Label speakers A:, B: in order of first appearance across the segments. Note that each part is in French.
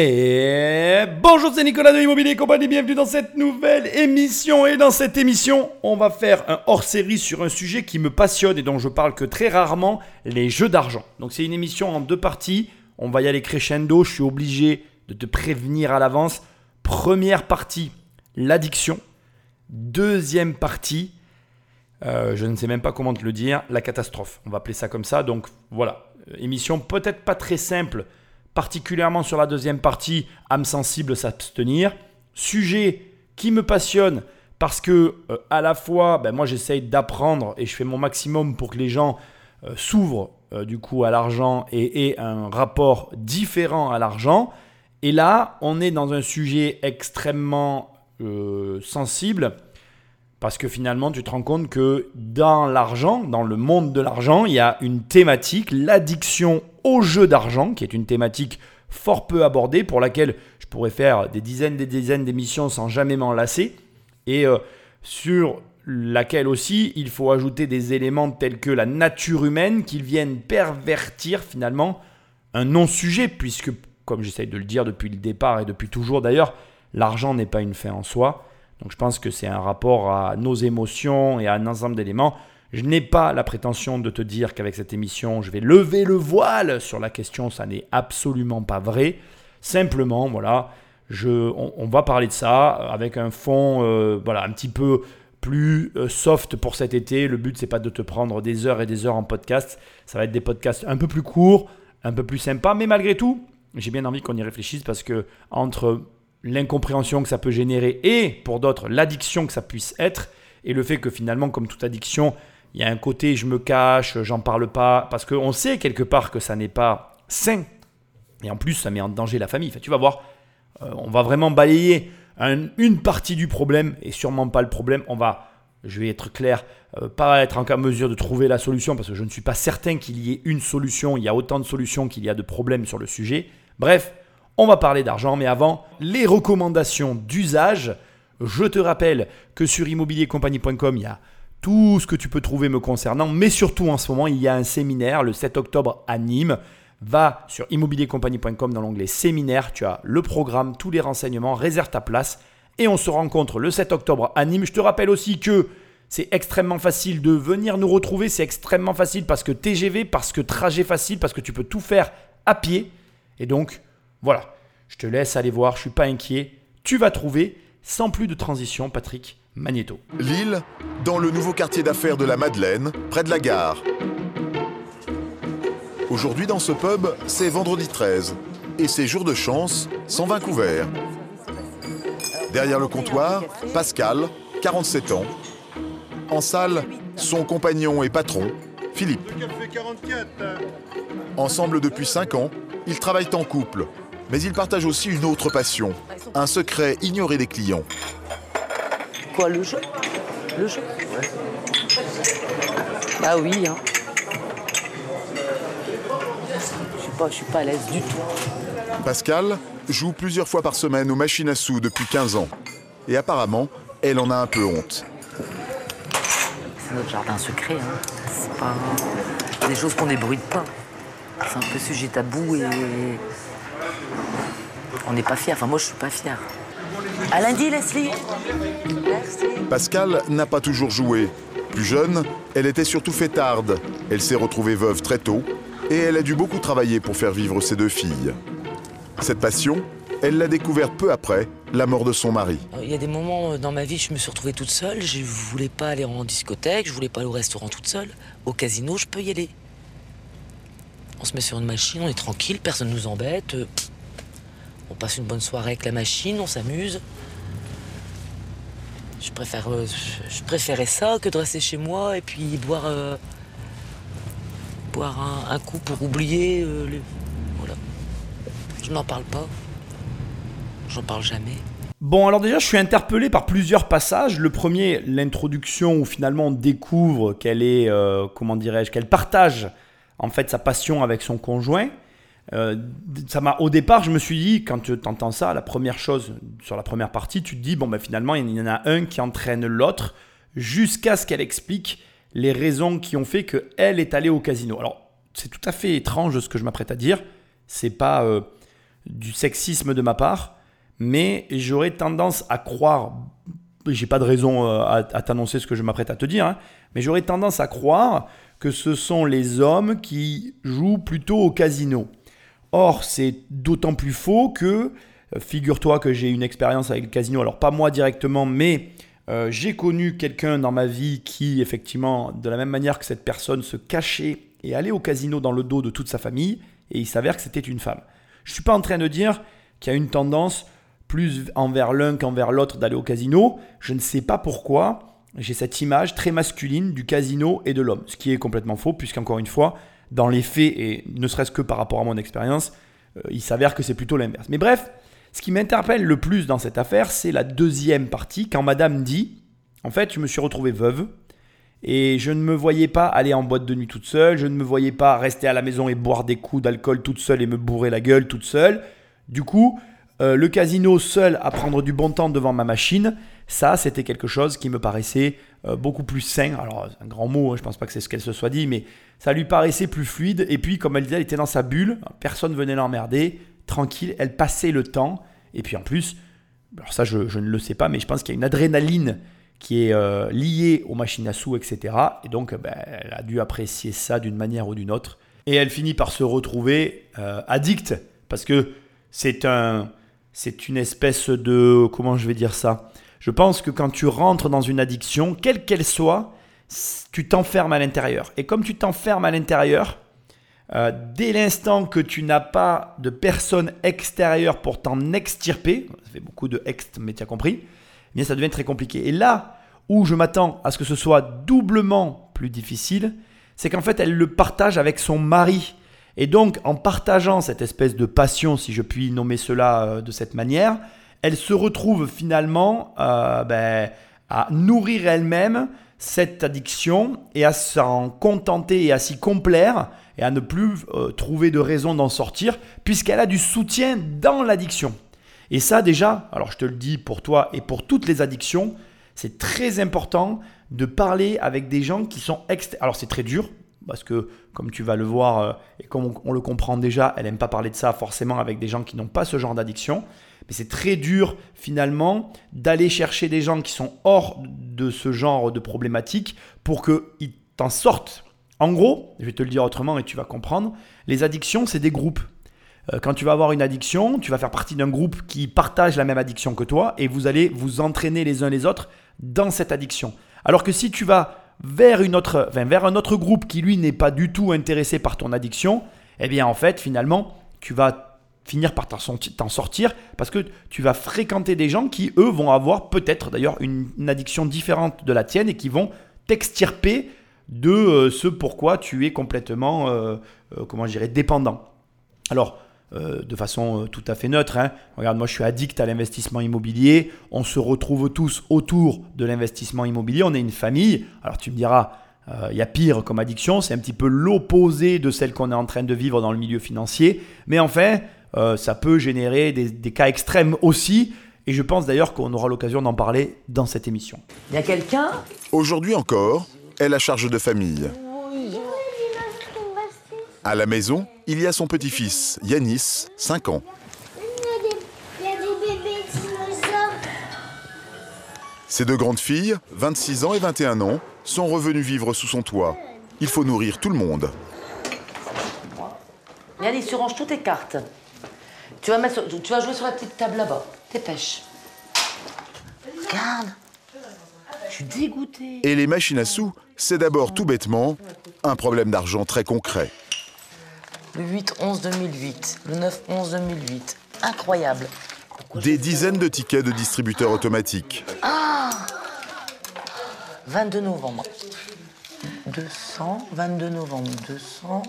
A: Et bonjour, c'est Nicolas de Immobilier Compagnie, bienvenue dans cette nouvelle émission. Et dans cette émission, on va faire un hors-série sur un sujet qui me passionne et dont je parle que très rarement, les jeux d'argent. Donc c'est une émission en deux parties, on va y aller crescendo, je suis obligé de te prévenir à l'avance. Première partie, l'addiction. Deuxième partie, euh, je ne sais même pas comment te le dire, la catastrophe. On va appeler ça comme ça. Donc voilà, émission peut-être pas très simple particulièrement sur la deuxième partie, âme sensible, s'abstenir. Sujet qui me passionne parce que euh, à la fois, ben, moi j'essaye d'apprendre et je fais mon maximum pour que les gens euh, s'ouvrent euh, du coup à l'argent et aient un rapport différent à l'argent. Et là, on est dans un sujet extrêmement sensible parce que finalement, tu te rends compte que dans l'argent, dans le monde de l'argent, il y a une thématique, l'addiction au jeu d'argent, qui est une thématique fort peu abordée, pour laquelle je pourrais faire des dizaines et des dizaines d'émissions sans jamais m'en lasser, et euh, sur laquelle aussi il faut ajouter des éléments tels que la nature humaine qui viennent pervertir finalement un non-sujet, puisque, comme j'essaye de le dire depuis le départ et depuis toujours d'ailleurs, l'argent n'est pas une fin en soi. Donc je pense que c'est un rapport à nos émotions et à un ensemble d'éléments. Je n'ai pas la prétention de te dire qu'avec cette émission, je vais lever le voile sur la question, ça n'est absolument pas vrai. Simplement, voilà, on, va parler de ça avec un fond euh, voilà, un petit peu plus euh, soft pour cet été. Le but, c'est pas de te prendre des heures et des heures en podcast. Ça va être des podcasts un peu plus courts, un peu plus sympas, mais malgré tout, j'ai bien envie qu'on y réfléchisse parce que entre l'incompréhension que ça peut générer et pour d'autres l'addiction que ça puisse être et le fait que finalement, comme toute addiction, il y a un côté je me cache, j'en parle pas, parce qu'on sait quelque part que ça n'est pas sain. Et en plus, ça met en danger la famille. tu vas voir, euh, on va vraiment balayer une partie du problème et sûrement pas le problème. On va, je vais être clair, euh, pas être en mesure de trouver la solution parce que je ne suis pas certain qu'il y ait une solution. Il y a autant de solutions qu'il y a de problèmes sur le sujet. Bref, on va parler d'argent, mais avant, les recommandations d'usage. Je te rappelle que sur immobiliercompagnie.com, il y a tout ce que tu peux trouver me concernant, mais surtout en ce moment, il y a un séminaire le 7 octobre à Nîmes. Va sur immobiliercompagnie.com dans l'onglet séminaire, tu as le programme, tous les renseignements, réserve ta place et on se rencontre le 7 octobre à Nîmes. Je te rappelle aussi que c'est extrêmement facile de venir nous retrouver, c'est extrêmement facile parce que TGV, parce que trajet facile, parce que tu peux tout faire à pied. Et donc, voilà, je te laisse aller voir, je suis pas inquiet. Tu vas trouver, sans plus de transition, Patrick,
B: Lille, dans le nouveau quartier d'affaires de la Madeleine, près de la gare. Aujourd'hui dans ce pub, c'est vendredi 13 et c'est jour de chance, 120 couverts. Derrière le comptoir, Pascal, 47 ans. En salle, son compagnon et patron, Philippe. Ensemble depuis 5 ans, ils travaillent en couple, mais ils partagent aussi une autre passion, un secret ignoré des clients
C: le jeu Le jeu Bah oui. Hein. Je suis pas, je suis pas à l'aise du tout.
B: Pascal joue plusieurs fois par semaine aux machines à sous depuis 15 ans. Et apparemment, elle en a un peu honte.
C: C'est notre jardin secret. Hein. C'est pas des choses qu'on n'ébruite pas. C'est un peu sujet tabou et on n'est pas fier. Enfin, moi, je suis pas fier. À lundi, Leslie.
B: Pascal n'a pas toujours joué. Plus jeune, elle était surtout fêtarde. Elle s'est retrouvée veuve très tôt et elle a dû beaucoup travailler pour faire vivre ses deux filles. Cette passion, elle l'a découverte peu après la mort de son mari.
C: Euh, il y a des moments euh, dans ma vie, je me suis retrouvée toute seule. Je voulais pas aller en discothèque, je voulais pas aller au restaurant toute seule. Au casino, je peux y aller. On se met sur une machine, on est tranquille, personne nous embête. On passe une bonne soirée avec la machine, on s'amuse. Je, euh, préférais ça que de rester chez moi et puis boire, euh, boire un, coup pour oublier. Euh, voilà. Je n'en parle pas. J'en parle jamais.
A: Bon, alors déjà, je suis interpellé par plusieurs passages. Le premier, l'introduction où finalement on découvre qu'elle est, comment dirais-je, qu'elle partage en fait sa passion avec son conjoint. Euh, ça m'a, au départ, je me suis dit, quand tu entends ça, la première chose sur la première partie, tu te dis, bon, ben, finalement, il y en a un qui entraîne l'autre jusqu'à ce qu'elle explique les raisons qui ont fait qu'elle est allée au casino. Alors, c'est tout à fait étrange ce que je m'apprête à dire. C'est pas. Euh, du sexisme de ma part, mais j'aurais tendance à croire, j'ai pas de raison euh, à, t'annoncer ce que je m'apprête à te dire, hein, mais j'aurais tendance à croire que ce sont les hommes qui jouent plutôt au casino. Or, c'est d'autant plus faux que, euh, figure-toi que j'ai une expérience avec le casino, alors pas moi directement, mais euh, j'ai connu quelqu'un dans ma vie qui, effectivement, de la même manière que cette personne, se cachait et allait au casino dans le dos de toute sa famille, et il s'avère que c'était une femme. Je ne suis pas en train de dire qu'il y a une tendance plus envers l'un qu'envers l'autre d'aller au casino. Je ne sais pas pourquoi. J'ai cette image très masculine du casino et de l'homme, ce qui est complètement faux, puisqu'encore une fois, dans les faits, et ne serait-ce que par rapport à mon expérience, euh, il s'avère que c'est plutôt l'inverse. Mais bref, ce qui m'interpelle le plus dans cette affaire, c'est la deuxième partie, quand madame dit, en fait, je me suis retrouvé veuve, et je ne me voyais pas aller en boîte de nuit toute seule, je ne me voyais pas rester à la maison et boire des coups d'alcool toute seule et me bourrer la gueule toute seule. Du coup, euh, le casino seul à prendre du bon temps devant ma machine, ça c'était quelque chose qui me paraissait euh, beaucoup plus sain. Alors un grand mot, hein, je ne pense pas que c'est ce qu'elle se soit dit, mais ça lui paraissait plus fluide. Et puis comme elle disait, elle était dans sa bulle, personne venait l'emmerder, tranquille, elle passait le temps. Et puis en plus, alors ça je, ne le sais pas, mais je pense qu'il y a une adrénaline qui est euh, liée aux machines à sous, etc. Et donc, ben, elle a dû apprécier ça d'une manière ou d'une autre. Et elle finit par se retrouver euh, addicte, parce que c'est un, c'est une espèce de, comment je vais dire ça? Je pense que quand tu rentres dans une addiction, quelle qu'elle soit, tu t'enfermes à l'intérieur. Et comme tu t'enfermes à l'intérieur, euh, dès l'instant que tu n'as pas de personne extérieure pour t'en extirper, ça fait beaucoup de ext, mais tu as compris, eh ça devient très compliqué. Et là où je m'attends à ce que ce soit doublement plus difficile, c'est qu'en fait, elle le partage avec son mari. Et donc, en partageant cette espèce de passion, si je puis nommer cela euh, de cette manière, elle se retrouve finalement euh, ben, à nourrir elle-même cette addiction et à s'en contenter et à s'y complaire et à ne plus euh, trouver de raison d'en sortir puisqu'elle a du soutien dans l'addiction. Et ça déjà, alors je te le dis pour toi et pour toutes les addictions, c'est très important de parler avec des gens qui sont externes. Alors c'est très dur, parce que comme tu vas le voir euh, et comme on, le comprend déjà, elle n'aime pas parler de ça forcément avec des gens qui n'ont pas ce genre d'addiction. Mais c'est très dur finalement d'aller chercher des gens qui sont hors de ce genre de problématique pour qu'ils t'en sortent. En gros, je vais te le dire autrement et tu vas comprendre, les addictions, c'est des groupes. Euh, quand tu vas avoir une addiction, tu vas faire partie d'un groupe qui partage la même addiction que toi et vous allez vous entraîner les uns les autres dans cette addiction. Alors que si tu vas vers, une autre, vers un autre groupe qui lui n'est pas du tout intéressé par ton addiction, eh bien en fait finalement tu vas finir par t'en sortir parce que tu vas fréquenter des gens qui eux vont avoir peut-être d'ailleurs une, addiction différente de la tienne et qui vont t'extirper de euh, ce pourquoi tu es complètement, euh, comment je dirais, dépendant. Alors, euh, de façon euh, tout à fait neutre. Hein. Regarde, moi je suis addict à l'investissement immobilier. On se retrouve tous autour de l'investissement immobilier. On est une famille. Alors tu me diras, euh, il y a pire comme addiction. C'est un petit peu l'opposé de celle qu'on est en train de vivre dans le milieu financier. Mais enfin, ça peut générer des, des cas extrêmes aussi. Et je pense d'ailleurs qu'on aura l'occasion d'en parler dans cette émission.
C: Il y a quelqu'un?
B: Aujourd'hui encore, elle a charge de famille. À la maison, il y a son petit-fils, Yanis, 5 ans. Ses deux grandes filles, 26 ans et 21 ans, sont revenues vivre sous son toit. Il faut nourrir tout le monde.
C: Yanis, tu ranges toutes tes cartes. Tu vas, mettre tu vas jouer sur la petite table là-bas. Dépêche. Regarde. Je suis dégoûtée.
B: Et les machines à sous, c'est d'abord tout bêtement un problème d'argent très concret
C: le 8-11-2008, le 9-11-2008. Incroyable.
B: Des dizaines de tickets de distributeurs automatiques.
C: Ah 22 novembre. 200, 22 novembre, 200,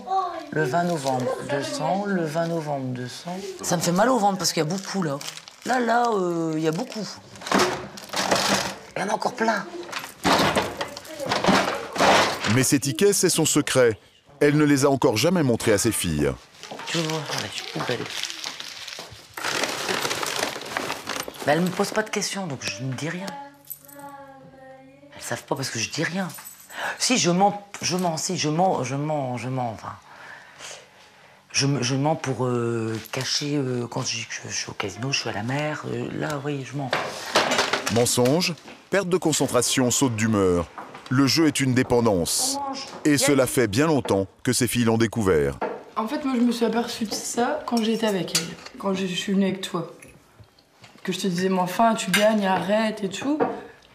C: le 20 novembre, 200, le 20 novembre, 200. Ça me fait mal au ventre parce qu'il y a beaucoup là. Là, là, euh, il y a beaucoup. Il y en a encore plein.
B: Mais ces tickets, c'est son secret. Elle ne les a encore jamais montrés à ses filles.
C: Tu vois, je poubelle. Mais elles me posent pas de questions, donc je ne dis rien. Elles savent pas parce que je dis rien. Si, je mens, je mens, si, je mens, je mens, je mens, enfin. Je, me- je mens pour euh, cacher euh, quand je, je- je suis au casino, je suis à la mer. euh, là, oui, je mens.
B: Mensonge, perte de concentration, saute d'humeur. Le jeu est une dépendance. Et cela fait bien longtemps que ces filles l'ont découvert.
D: En fait, moi, je me suis aperçue de ça quand j'étais avec elle, quand je suis venue avec toi. Que je te disais, mais enfin, tu gagnes, arrête et tout.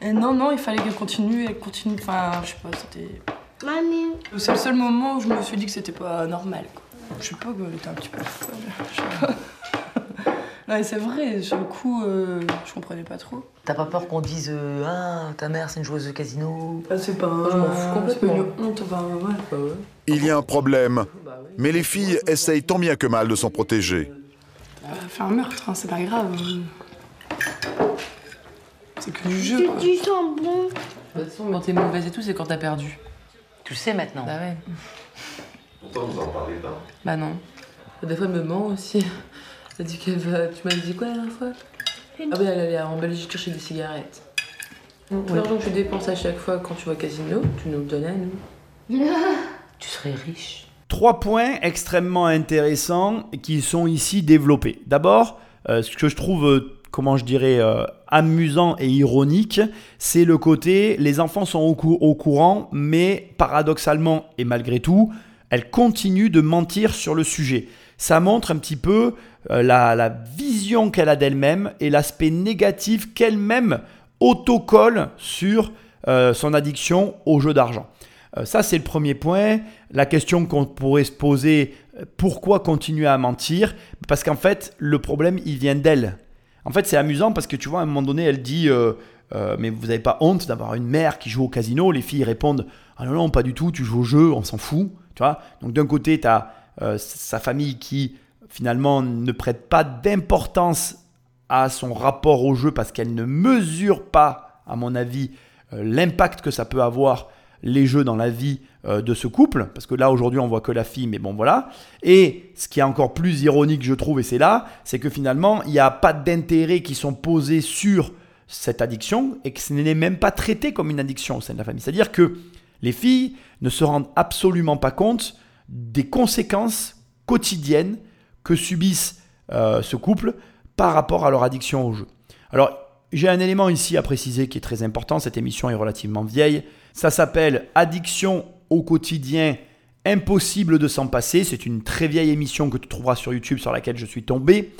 D: Et non, non, il fallait qu'elle continue, elle continue. Enfin, je sais pas, c'était.
E: Mamie.
D: C'est le seul moment où je me suis dit que c'était pas normal, quoi. Je sais pas, quoi, elle était un petit peu folle. Je sais pas. non, mais c'est vrai, sur le coup, euh, je comprenais pas trop.
C: T'as pas peur qu'on dise euh, Ah, ta mère, c'est une joueuse de casino?
D: Ah, c'est pas.
C: Je m'en fous complètement.
D: Une honte, ouais.
B: Il y a un problème, mais les filles essayent tant bien que mal de s'en protéger.
D: Elle a fait un meurtre, hein, c'est pas grave. C'est que du jeu,
E: sens bon.
F: De toute façon, quand t'es mauvaise et tout, c'est quand t'as perdu.
C: Tu le sais maintenant.
F: Bah ouais. Pourtant, vous en parlez pas. Bah non. Des fois, elle me ment aussi. Elle dit qu'elle va. Tu m'as dit quoi la dernière fois Ah oui, elle allait en Belgique chercher des cigarettes. L'argent que tu dépenses à chaque fois quand tu vas au casino, tu nous le donnes à nous.
C: Tu serais riche.
A: Trois points extrêmement intéressants qui sont ici développés. D'abord, euh, ce que je trouve, euh, comment je dirais, euh, amusant et ironique, c'est le côté les enfants sont au, cou- au courant, mais paradoxalement et malgré tout, elles continuent de mentir sur le sujet. Ça montre un petit peu euh, la, vision qu'elle a d'elle-même et l'aspect négatif qu'elle-même autocolle sur euh, son addiction au jeu d'argent. Euh, ça, c'est le premier point. La question qu'on pourrait se poser, pourquoi continuer à mentir? Parce qu'en fait, le problème, il vient d'elle. En fait, c'est amusant parce que tu vois, à un moment donné, elle dit euh, euh, Mais vous n'avez pas honte d'avoir une mère qui joue au casino? Les filles répondent Ah non, non, pas du tout, tu joues au jeu, on s'en fout. Tu Donc, d'un côté, tu as sa famille qui, finalement, ne prête pas d'importance à son rapport au jeu parce qu'elle ne mesure pas, à mon avis, euh, l'impact que ça peut avoir les jeux dans la vie euh, de ce couple, parce que là aujourd'hui on voit que la fille, mais bon voilà. Et ce qui est encore plus ironique, je trouve, et c'est là, c'est que finalement il n'y a pas d'intérêts qui sont posés sur cette addiction et que ce n'est même pas traité comme une addiction au sein de la famille. C'est-à-dire que les filles ne se rendent absolument pas compte des conséquences quotidiennes que subissent euh, ce couple par rapport à leur addiction au jeu. Alors, j'ai un élément ici à préciser qui est très important. Cette émission est relativement vieille. Ça s'appelle Addiction au quotidien, impossible de s'en passer. C'est une très vieille émission que tu trouveras sur YouTube sur laquelle je suis tombé.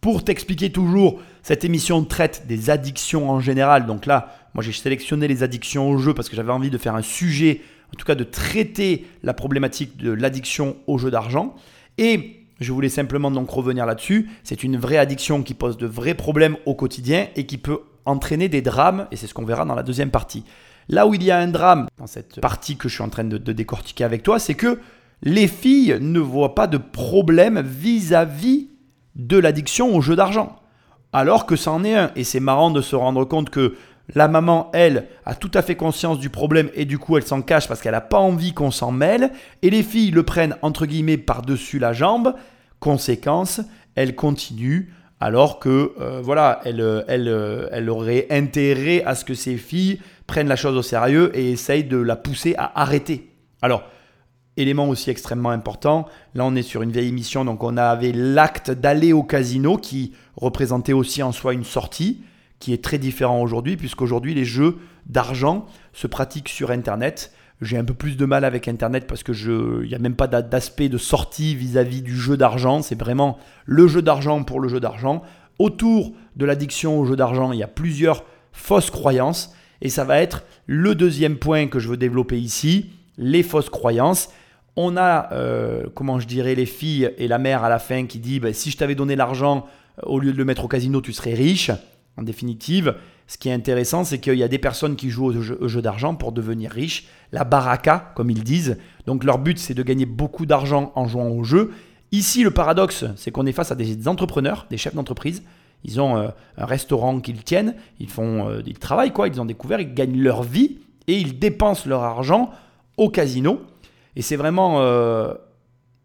A: Pour t'expliquer toujours, cette émission traite des addictions en général. Donc là, moi j'ai sélectionné les addictions au jeu parce que j'avais envie de faire un sujet, en tout cas de traiter la problématique de l'addiction au jeu d'argent. Et je voulais simplement donc revenir là-dessus. C'est une vraie addiction qui pose de vrais problèmes au quotidien et qui peut entraîner des drames, et c'est ce qu'on verra dans la deuxième partie. Là où il y a un drame, dans cette partie que je suis en train de, décortiquer avec toi, c'est que les filles ne voient pas de problème vis-à-vis de l'addiction au jeu d'argent. Alors que c'en est un. Et c'est marrant de se rendre compte que la maman, elle, a tout à fait conscience du problème et du coup elle s'en cache parce qu'elle n'a pas envie qu'on s'en mêle. Et les filles le prennent entre guillemets par-dessus la jambe. Conséquence, elle continue alors que euh, voilà, elle, euh, euh, elle aurait intérêt à ce que ses filles prennent la chose au sérieux et essayent de la pousser à arrêter. Alors, élément aussi extrêmement important, là on est sur une vieille émission, donc on avait l'acte d'aller au casino qui représentait aussi en soi une sortie, qui est très différent aujourd'hui, puisqu'aujourd'hui les jeux d'argent se pratiquent sur Internet. J'ai un peu plus de mal avec Internet parce que n'y a même pas d'a- d'aspect de sortie vis-à-vis du jeu d'argent. C'est vraiment le jeu d'argent pour le jeu d'argent. Autour de l'addiction au jeu d'argent, il y a plusieurs fausses croyances. Et ça va être le deuxième point que je veux développer ici, les fausses croyances. On a, euh, comment je dirais, les filles et la mère à la fin qui dit, bah, si je t'avais donné l'argent, euh, au lieu de le mettre au casino, tu serais riche. En définitive, ce qui est intéressant, c'est qu'il y a des personnes qui jouent au jeu, d'argent pour devenir riches. La baraka, comme ils disent. Donc leur but, c'est de gagner beaucoup d'argent en jouant au jeu. Ici, le paradoxe, c'est qu'on est face à des entrepreneurs, des chefs d'entreprise. Ils ont euh, un restaurant qu'ils tiennent, ils font, euh, travaillent quoi, ils ont découvert, ils gagnent leur vie et ils dépensent leur argent au casino. Et c'est vraiment euh,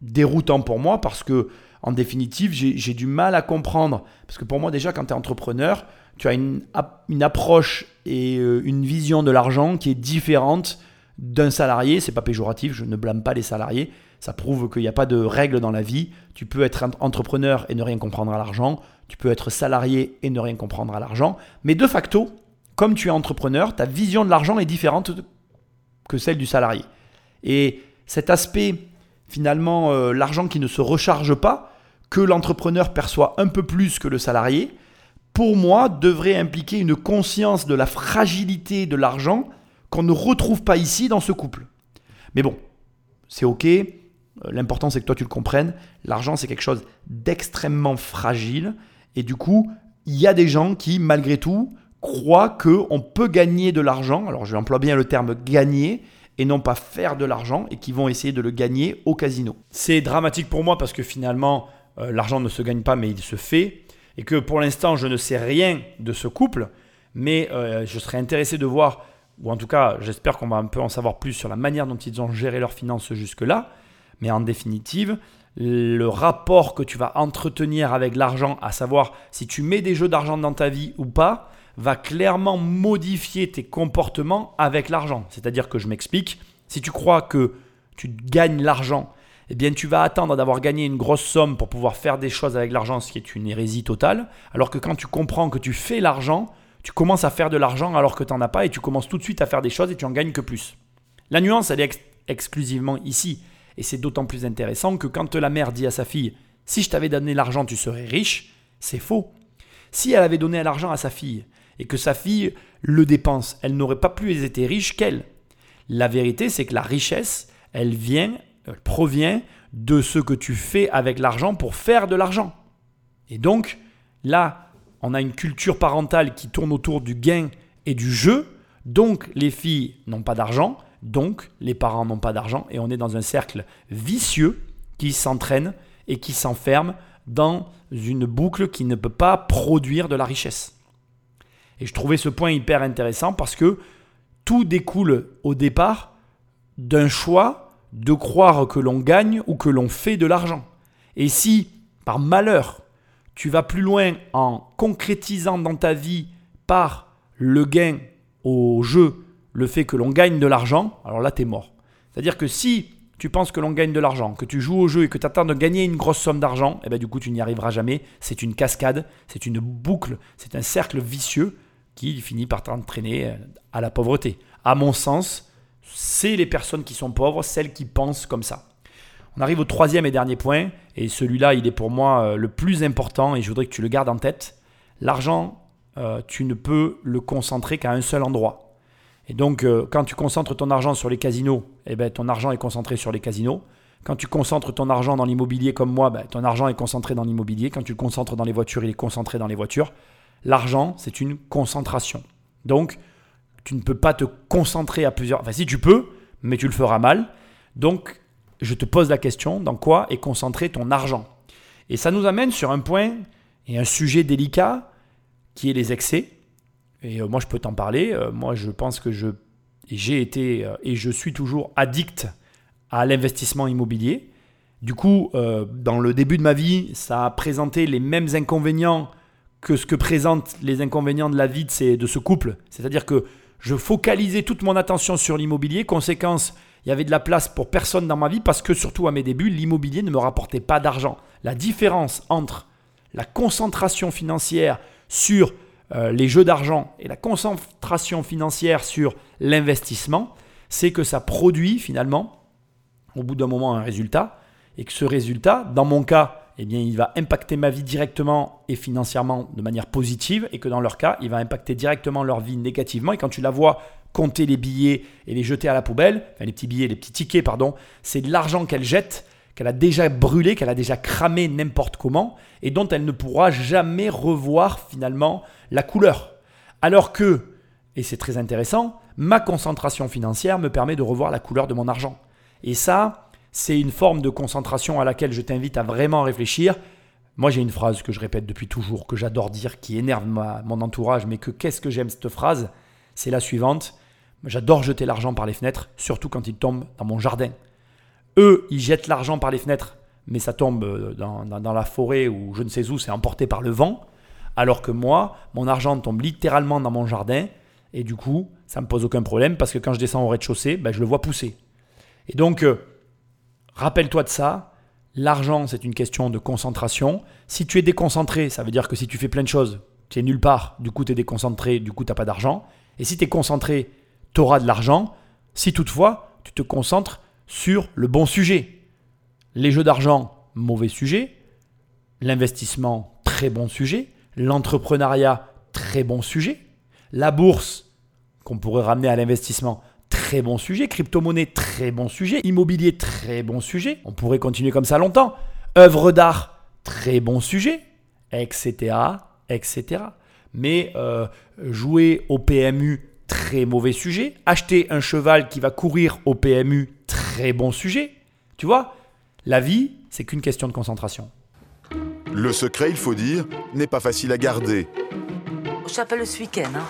A: déroutant pour moi parce que, en définitive, j'ai j'ai du mal à comprendre. Parce que pour moi, déjà, quand tu es entrepreneur, tu as une, ap- une approche et euh, une vision de l'argent qui est différente d'un salarié, c'est pas péjoratif, je ne blâme pas les salariés, ça prouve qu'il n'y a pas de règles dans la vie. Tu peux être entrepreneur et ne rien comprendre à l'argent, tu peux être salarié et ne rien comprendre à l'argent, mais de facto, comme tu es entrepreneur, ta vision de l'argent est différente que celle du salarié. Et cet aspect, finalement, euh, l'argent qui ne se recharge pas, que l'entrepreneur perçoit un peu plus que le salarié, pour moi, devrait impliquer une conscience de la fragilité de l'argent qu'on ne retrouve pas ici dans ce couple. Mais bon, c'est ok. Euh, l'important, c'est que toi, tu le comprennes. L'argent, c'est quelque chose d'extrêmement fragile. Et du coup, il y a des gens qui, malgré tout, croient qu'on peut gagner de l'argent. Alors, je emploie bien le terme gagner et non pas faire de l'argent et qui vont essayer de le gagner au casino. C'est dramatique pour moi parce que finalement, euh, l'argent ne se gagne pas, mais il se fait et que pour l'instant je ne sais rien de ce couple, mais euh, je serais intéressé de voir, ou en tout cas j'espère qu'on va un peu en savoir plus sur la manière dont ils ont géré leurs finances jusque-là, mais en définitive, le rapport que tu vas entretenir avec l'argent, à savoir si tu mets des jeux d'argent dans ta vie ou pas, va clairement modifier tes comportements avec l'argent. C'est-à-dire que je m'explique, si tu crois que tu gagnes l'argent eh bien tu vas attendre d'avoir gagné une grosse somme pour pouvoir faire des choses avec l'argent, ce qui est une hérésie totale. Alors que quand tu comprends que tu fais l'argent, tu commences à faire de l'argent alors que tu n'en as pas et tu commences tout de suite à faire des choses et tu en gagnes que plus. La nuance, elle est exclusivement ici. Et c'est d'autant plus intéressant que quand la mère dit à sa fille Si je t'avais donné l'argent, tu serais riche, c'est faux. Si elle avait donné l'argent à sa fille et que sa fille le dépense, elle n'aurait pas plus été riche qu'elle. La vérité, c'est que la richesse, elle vient provient de ce que tu fais avec l'argent pour faire de l'argent. Et donc, là, on a une culture parentale qui tourne autour du gain et du jeu. Donc, les filles n'ont pas d'argent. Donc, les parents n'ont pas d'argent. Et on est dans un cercle vicieux qui s'entraîne et qui s'enferme dans une boucle qui ne peut pas produire de la richesse. Et je trouvais ce point hyper intéressant parce que tout découle au départ d'un choix de croire que l'on gagne ou que l'on fait de l'argent. Et si, par malheur, tu vas plus loin en concrétisant dans ta vie par le gain au jeu le fait que l'on gagne de l'argent, alors là, tu es mort. C'est-à-dire que si tu penses que l'on gagne de l'argent, que tu joues au jeu et que tu attends de gagner une grosse somme d'argent, eh ben du coup, tu n'y arriveras jamais. C'est une cascade, c'est une boucle, c'est un cercle vicieux qui finit par t'entraîner à la pauvreté. À mon sens, c'est les personnes qui sont pauvres, celles qui pensent comme ça. On arrive au troisième et dernier point, et celui-là, il est pour moi euh, le plus important, et je voudrais que tu le gardes en tête. L'argent, euh, tu ne peux le concentrer qu'à un seul endroit. Et donc, euh, quand tu concentres ton argent sur les casinos, eh ben, ton argent est concentré sur les casinos. Quand tu concentres ton argent dans l'immobilier comme moi, ben, ton argent est concentré dans l'immobilier. Quand tu le concentres dans les voitures, il est concentré dans les voitures. L'argent, c'est une concentration. Donc, tu ne peux pas te concentrer à plusieurs. Enfin, si tu peux, mais tu le feras mal. Donc, je te pose la question dans quoi est concentré ton argent? Et ça nous amène sur un point et un sujet délicat qui est les excès. Et euh, moi, je peux t'en parler. Euh, moi, je pense que je j'ai été euh, et je suis toujours addict à l'investissement immobilier. Du coup, dans le début de ma vie, ça a présenté les mêmes inconvénients que ce que présentent les inconvénients de la vie de, de ce couple. C'est-à-dire que je focalisais toute mon attention sur l'immobilier. Conséquence, il y avait de la place pour personne dans ma vie parce que surtout à mes débuts, l'immobilier ne me rapportait pas d'argent. La différence entre la concentration financière sur euh, les jeux d'argent et la concentration financière sur l'investissement, c'est que ça produit finalement, au bout d'un moment, un résultat. Et que ce résultat, dans mon cas, eh bien, il va impacter ma vie directement et financièrement de manière positive, et que dans leur cas, il va impacter directement leur vie négativement. Et quand tu la vois compter les billets et les jeter à la poubelle, enfin les petits billets, les petits tickets, pardon, c'est de l'argent qu'elle jette, qu'elle a déjà brûlé, qu'elle a déjà cramé n'importe comment, et dont elle ne pourra jamais revoir finalement la couleur. Alors que, et c'est très intéressant, ma concentration financière me permet de revoir la couleur de mon argent. Et ça, c'est une forme de concentration à laquelle je t'invite à vraiment réfléchir. Moi, j'ai une phrase que je répète depuis toujours, que j'adore dire, qui énerve mon entourage, mais que qu'est-ce que j'aime cette phrase? C'est la suivante. J'adore jeter l'argent par les fenêtres, surtout quand il tombe dans mon jardin. Eux, ils jettent l'argent par les fenêtres, mais ça tombe euh, dans, la forêt ou je ne sais où, c'est emporté par le vent. Alors que moi, mon argent tombe littéralement dans mon jardin Et du coup, ça me pose aucun problème parce que quand je descends au rez-de-chaussée, ben, je le vois pousser. Et donc, euh, rappelle-toi de ça. L'argent, c'est une question de concentration. Si tu es déconcentré, ça veut dire que si tu fais plein de choses, tu es nulle part, du coup tu es déconcentré, du coup tu n'as pas d'argent. Et si tu es concentré, tu auras de l'argent. Si toutefois, tu te concentres sur le bon sujet. Les jeux d'argent, mauvais sujet. L'investissement, très bon sujet. L'entrepreneuriat, très bon sujet. La bourse, qu'on pourrait ramener à l'investissement, très bon sujet. Crypto-monnaie, très bon sujet. Immobilier, très bon sujet. On pourrait continuer comme ça longtemps. Œuvre d'art, très bon sujet, etc. etc. Mais euh, jouer au PMU, très mauvais sujet. Acheter un cheval qui va courir au PMU, très bon sujet. Tu vois, la vie, c'est qu'une question de concentration.
B: Le secret, il faut dire, n'est pas facile à garder.
C: Je t'appelle ce week-end. Hein.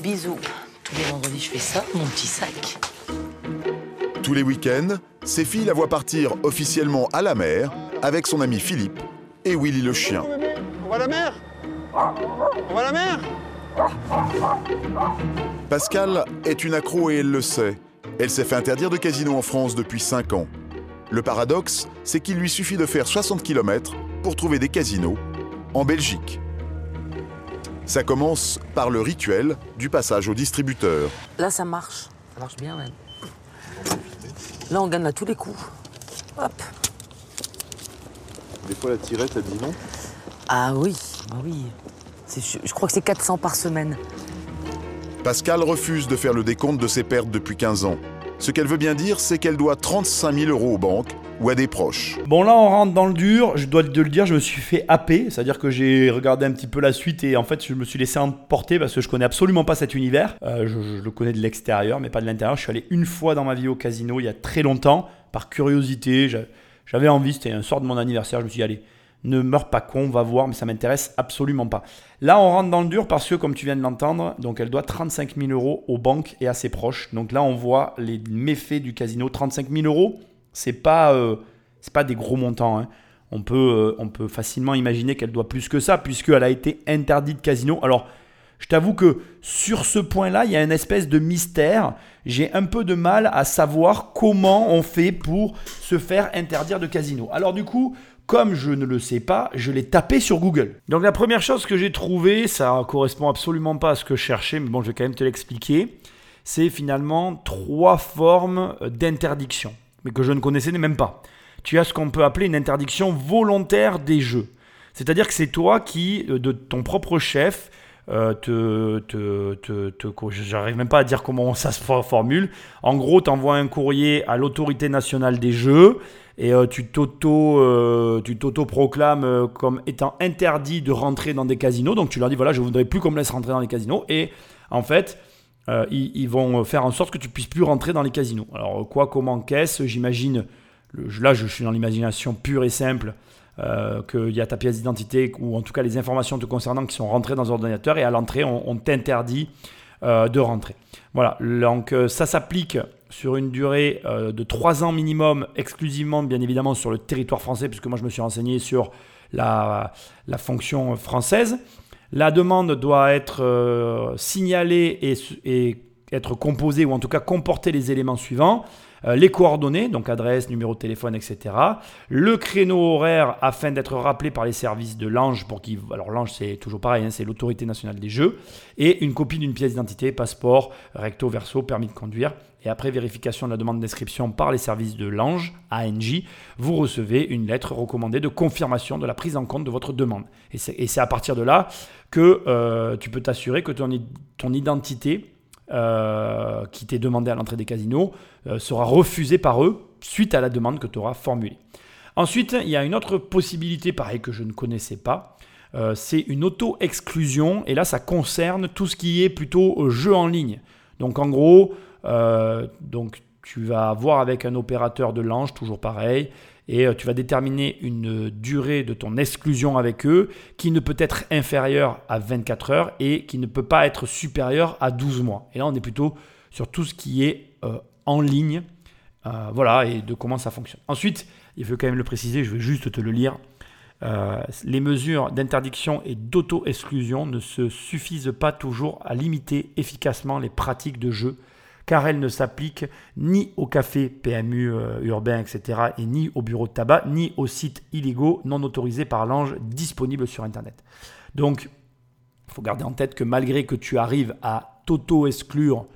C: Bisous. Tous les vendredis, je fais ça, mon petit sac.
B: Tous les week-ends, ses filles la voient partir officiellement à la mer avec son ami Philippe et Willy le chien.
E: On va à la mer On va à la mer
B: Pascal est une accro et elle le sait. Elle s'est fait interdire de casino en France depuis 5 ans. Le paradoxe, c'est qu'il lui suffit de faire 60 km pour trouver des casinos en Belgique. Ça commence par le rituel du passage au distributeur.
C: Là, ça marche. Ça marche bien, même. Là, on gagne à tous les coups. Hop.
E: Des fois, la tirette, elle dit non?
C: Ah oui, ah oui. Je crois que c'est 400 par semaine.
B: Pascal refuse de faire le décompte de ses pertes depuis 15 ans. Ce qu'elle veut bien dire, c'est qu'elle doit 35 000 euros aux banques ou à des proches.
A: Bon, là, on rentre dans le dur. Je dois te le dire, je me suis fait happer. C'est-à-dire que j'ai regardé un petit peu la suite et en fait, je me suis laissé emporter parce que je connais absolument pas cet univers. Euh, je, le connais de l'extérieur, mais pas de l'intérieur. Je suis allé une fois dans ma vie au casino il y a très longtemps, par curiosité. J'avais envie, c'était un sort de mon anniversaire. Je me suis dit, allez, ne meurs pas con, on va voir, mais ça m'intéresse absolument pas. Là, on rentre dans le dur parce que, comme tu viens de l'entendre, donc elle doit 35 000 euros aux banques et à ses proches. Donc là, on voit les méfaits du casino. 35 000 euros, c'est pas, euh, c'est pas des gros montants. Hein. On, peut, euh, on peut facilement imaginer qu'elle doit plus que ça, puisqu'elle a été interdite casino. Alors, je t'avoue que sur ce point-là, il y a une espèce de mystère. J'ai un peu de mal à savoir comment on fait pour se faire interdire de casino. Alors du coup, comme je ne le sais pas, je l'ai tapé sur Google. Donc la première chose que j'ai trouvée, ça correspond absolument pas à ce que je cherchais, mais bon, je vais quand même te l'expliquer. C'est finalement trois formes d'interdiction, mais que je ne connaissais même pas. Tu as ce qu'on peut appeler une interdiction volontaire des jeux. C'est-à-dire que c'est toi qui, euh, de ton propre chef, euh, te, j'arrive même pas à dire comment ça se formule. En gros, tu envoies un courrier à l'autorité nationale des jeux et euh, euh, tu t'auto-proclames comme étant interdit de rentrer dans des casinos. Donc tu leur dis voilà, je voudrais plus qu'on me laisse rentrer dans les casinos. Et en fait, ils, vont faire en sorte que tu puisses plus rentrer dans les casinos. Alors quoi, comment, qu'est-ce J'imagine, là je suis dans l'imagination pure et simple. Euh, qu'il y a ta pièce d'identité ou en tout cas les informations te concernant qui sont rentrées dans l'ordinateur et à l'entrée, on, t'interdit euh, de rentrer. Voilà, donc euh, ça s'applique sur une durée de 3 ans minimum, exclusivement bien évidemment sur le territoire français, puisque moi je me suis renseigné sur la fonction française. La demande doit être signalée et, et être composée, ou en tout cas comporter les éléments suivants. Euh, les coordonnées, donc adresse, numéro de téléphone, etc. Le créneau horaire afin d'être rappelé par les services de l'Ange pour qui, alors l'Ange c'est toujours pareil, hein, c'est l'autorité nationale des jeux, et une copie d'une pièce d'identité, passeport, recto verso, permis de conduire. Et après vérification de la demande d'inscription par les services de l'Ange, ANJ, vous recevez une lettre recommandée de confirmation de la prise en compte de votre demande. Et c'est à partir de là que euh, tu peux t'assurer que ton identité euh, qui t'est demandé à l'entrée des casinos euh, sera refusé par eux suite à la demande que tu auras formulée. Ensuite, il y a une autre possibilité, pareil, que je ne connaissais pas. Euh, c'est une auto-exclusion. Et là, ça concerne tout ce qui est plutôt jeu en ligne. Donc, en gros, donc, tu vas voir avec un opérateur de l'ange, toujours pareil, et euh, tu vas déterminer une durée de ton exclusion avec eux qui ne peut être inférieure à 24 heures et qui ne peut pas être supérieure à 12 mois. Et là, on est plutôt sur tout ce qui est euh, en ligne. Euh, voilà, et de comment ça fonctionne. Ensuite, il faut quand même le préciser, je vais juste te le lire. euh, les mesures d'interdiction et d'auto-exclusion ne se suffisent pas toujours à limiter efficacement les pratiques de jeu, car elles ne s'appliquent ni aux cafés PMU euh, urbains, etc., et ni aux bureaux de tabac, ni aux sites illégaux non autorisés par l'ange disponibles sur Internet. Donc, il faut garder en tête que malgré que tu arrives à t'auto-exclure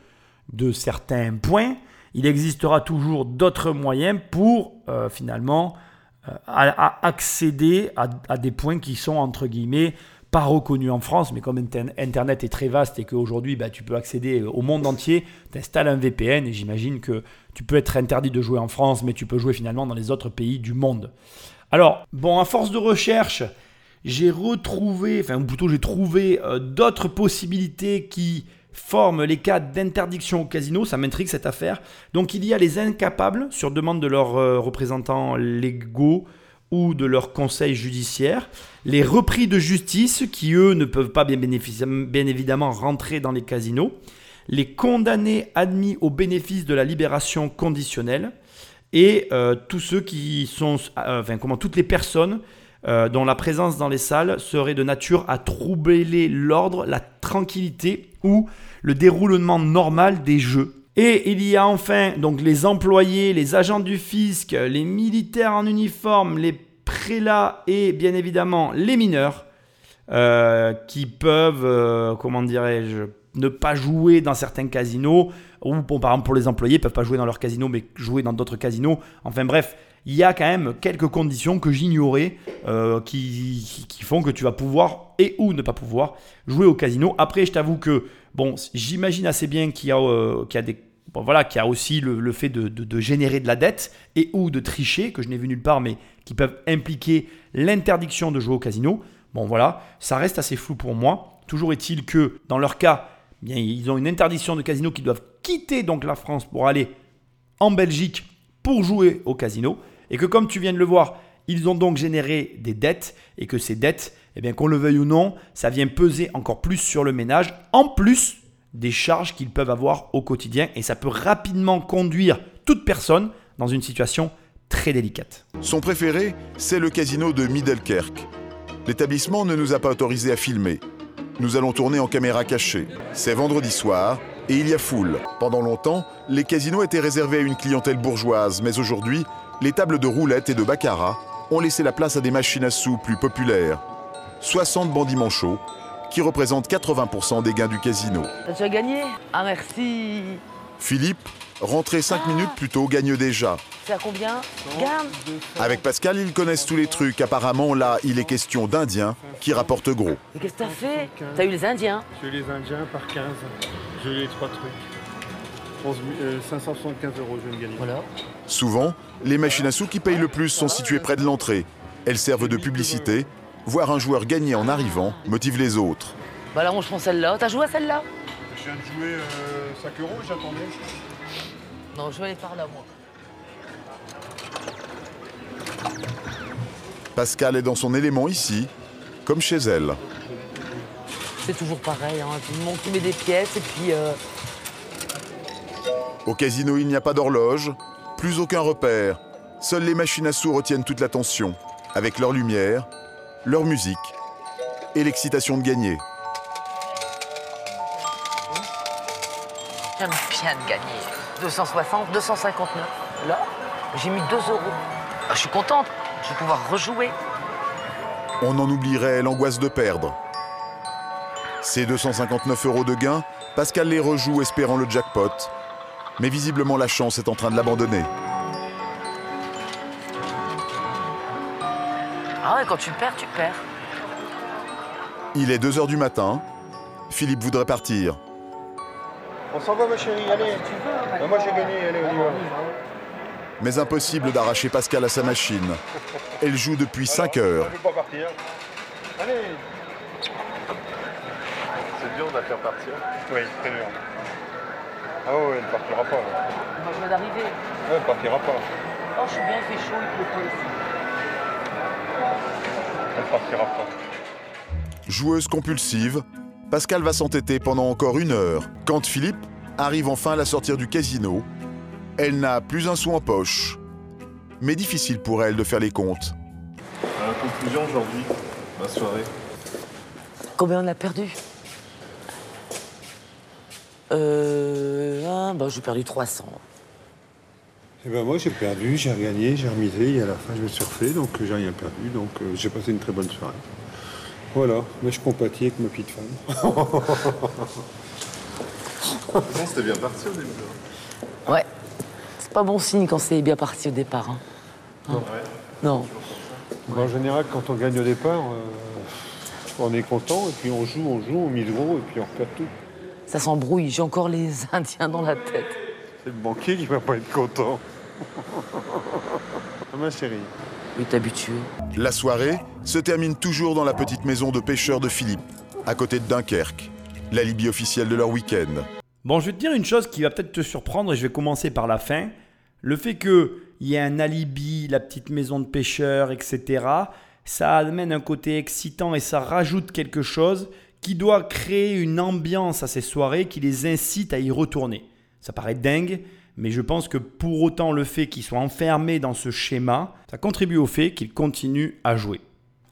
A: de certains points, il existera toujours d'autres moyens pour euh, finalement euh, accéder à, des points qui sont entre guillemets pas reconnus en France, mais comme Internet est très vaste et qu'aujourd'hui bah, tu peux accéder au monde entier, tu installes un VPN et j'imagine que tu peux être interdit de jouer en France, mais tu peux jouer finalement dans les autres pays du monde. Alors, bon, à force de recherche, j'ai retrouvé, enfin plutôt j'ai trouvé euh, d'autres possibilités qui forment les cas d'interdiction au casino. Ça m'intrigue cette affaire. Donc il y a les incapables sur demande de leurs euh, représentants légaux ou de leur conseil judiciaire, les repris de justice qui eux ne peuvent pas bien, évidemment rentrer dans les casinos, les condamnés admis au bénéfice de la libération conditionnelle. Et euh, tous ceux qui sont, enfin comment toutes les personnes euh, dont la présence dans les salles serait de nature à troubler l'ordre, la tranquillité ou le déroulement normal des jeux. Et il y a enfin donc les employés, les agents du fisc, les militaires en uniforme, les prélats et bien évidemment les mineurs euh, qui peuvent, euh, comment dirais-je, ne pas jouer dans certains casinos, ou par exemple pour les employés, ne peuvent pas jouer dans leur casino mais jouer dans d'autres casinos. Enfin bref, il y a quand même quelques conditions que j'ignorais euh, qui, font que tu vas pouvoir et ou ne pas pouvoir jouer au casino. Après, je t'avoue que bon, j'imagine assez bien qu'il y, euh, a des voilà, qu'il y a aussi le, fait de, générer de la dette et ou de tricher, que je n'ai vu nulle part, mais qui peuvent impliquer l'interdiction de jouer au casino. Bon voilà, ça reste assez flou pour moi. Toujours est-il que dans leur cas, bien, ils ont une interdiction de casino qui doivent quitter donc la France pour aller en Belgique pour jouer au casino. Et que comme tu viens de le voir, ils ont donc généré des dettes et que ces dettes, eh bien qu'on le veuille ou non, ça vient peser encore plus sur le ménage, en plus des charges qu'ils peuvent avoir au quotidien et ça peut rapidement conduire toute personne dans une situation très délicate.
B: Son préféré, c'est le casino de Middelkerk. L'établissement ne nous a pas autorisé à filmer. Nous allons tourner en caméra cachée. C'est vendredi soir et il y a foule. Pendant longtemps, les casinos étaient réservés à une clientèle bourgeoise, mais aujourd'hui, les tables de roulette et de baccarat ont laissé la place à des machines à sous plus populaires. 60 bandits manchots, qui représentent 80% des gains du casino.
C: Tu as gagné Ah merci
B: Philippe, rentré 5 minutes plus tôt, gagne déjà.
C: C'est à combien Garde
B: Avec Pascal, ils connaissent tous les trucs. Apparemment, là, il est question d'Indiens qui rapportent gros.
C: Mais qu'est-ce que t'as fait T'as eu les Indiens
E: J'ai eu les Indiens par 15. J'ai eu les trois trucs. 575 euh, euros, je viens de gagner.
C: Voilà.
B: Souvent, les machines à sous qui payent le plus sont situées près de l'entrée. Elles servent de publicité. Voir un joueur gagner en arrivant motive les autres.
C: Bah là, on je prends celle-là. T'as joué à celle-là?
E: Je viens de jouer 5 euh, euros, j'attendais.
C: Non, je vais aller par là, moi.
B: Pascal est dans son élément ici, comme chez elle.
C: C'est toujours pareil, hein. tout le monde qui met des pièces et puis... Euh,
B: Au casino, il n'y a pas d'horloge, plus aucun repère. Seules les machines à sous retiennent toute l'attention, avec leur lumière, leur musique et l'excitation de gagner.
C: J'aime bien de gagner. 260, 259. Là, j'ai mis 2 euros. Ah, je suis contente, je vais pouvoir rejouer.
B: On en oublierait l'angoisse de perdre. Ces 259 euros de gain, Pascal les rejoue espérant le jackpot. Mais visiblement la chance est en train de l'abandonner.
C: Ah ouais, quand tu perds, tu perds.
B: Il est 2h du matin. Philippe voudrait partir.
E: On s'en va ma chérie, allez. Bah, moi j'ai gagné, allez, on y va.
B: Mais impossible d'arracher Pascal à sa machine. Elle joue depuis 5 heures.
E: Je pas partir. Allez C'est dur de la faire partir Oui, très dur. Ah ouais, elle ne partira pas. Là.
C: je viens d'arriver.
E: Ouais, elle ne partira pas.
C: Oh, je suis bien, il fait chaud, il pleut pas ici.
E: Elle partira pas.
B: Joueuse compulsive, Pascal va s'entêter pendant encore une heure. Quand Philippe arrive enfin à la sortir du casino, elle n'a plus un sou en poche. Mais difficile pour elle de faire les comptes.
E: Euh, conclusion aujourd'hui, la soirée
C: Combien on a perdu? Euh. ah, bah, j'ai perdu 300.
G: Eh ben moi j'ai perdu, j'ai gagné, j'ai remisé et à la fin je me suis refait donc j'ai rien perdu donc euh, j'ai passé une très bonne soirée. Voilà, mais je compatis avec ma petite femme.
E: Non, c'était bien parti au début.
C: Ouais. C'est pas bon signe quand c'est bien parti au départ. hein. Hein Non.
G: en général quand on gagne au départ, euh, on est content et puis on joue, on joue, on mise gros et puis on perd tout.
C: Ça s'embrouille, j'ai encore les Indiens dans la tête.
G: C'est le banquier qui va pas être content. Ma chérie.
C: Oui.
B: La soirée se termine toujours dans la petite maison de pêcheurs de Philippe, à côté de Dunkerque, l'alibi officiel de leur week-end.
A: Bon, je vais te dire une chose qui va peut-être te surprendre et je vais commencer par la fin. Le fait qu'il y ait un alibi, la petite maison de pêcheurs, etc., ça amène un côté excitant et ça rajoute quelque chose qui doit créer une ambiance à ces soirées qui les incite à y retourner. Ça paraît dingue, mais je pense que pour autant le fait qu'ils soient enfermés dans ce schéma, ça contribue au fait qu'ils continuent à jouer.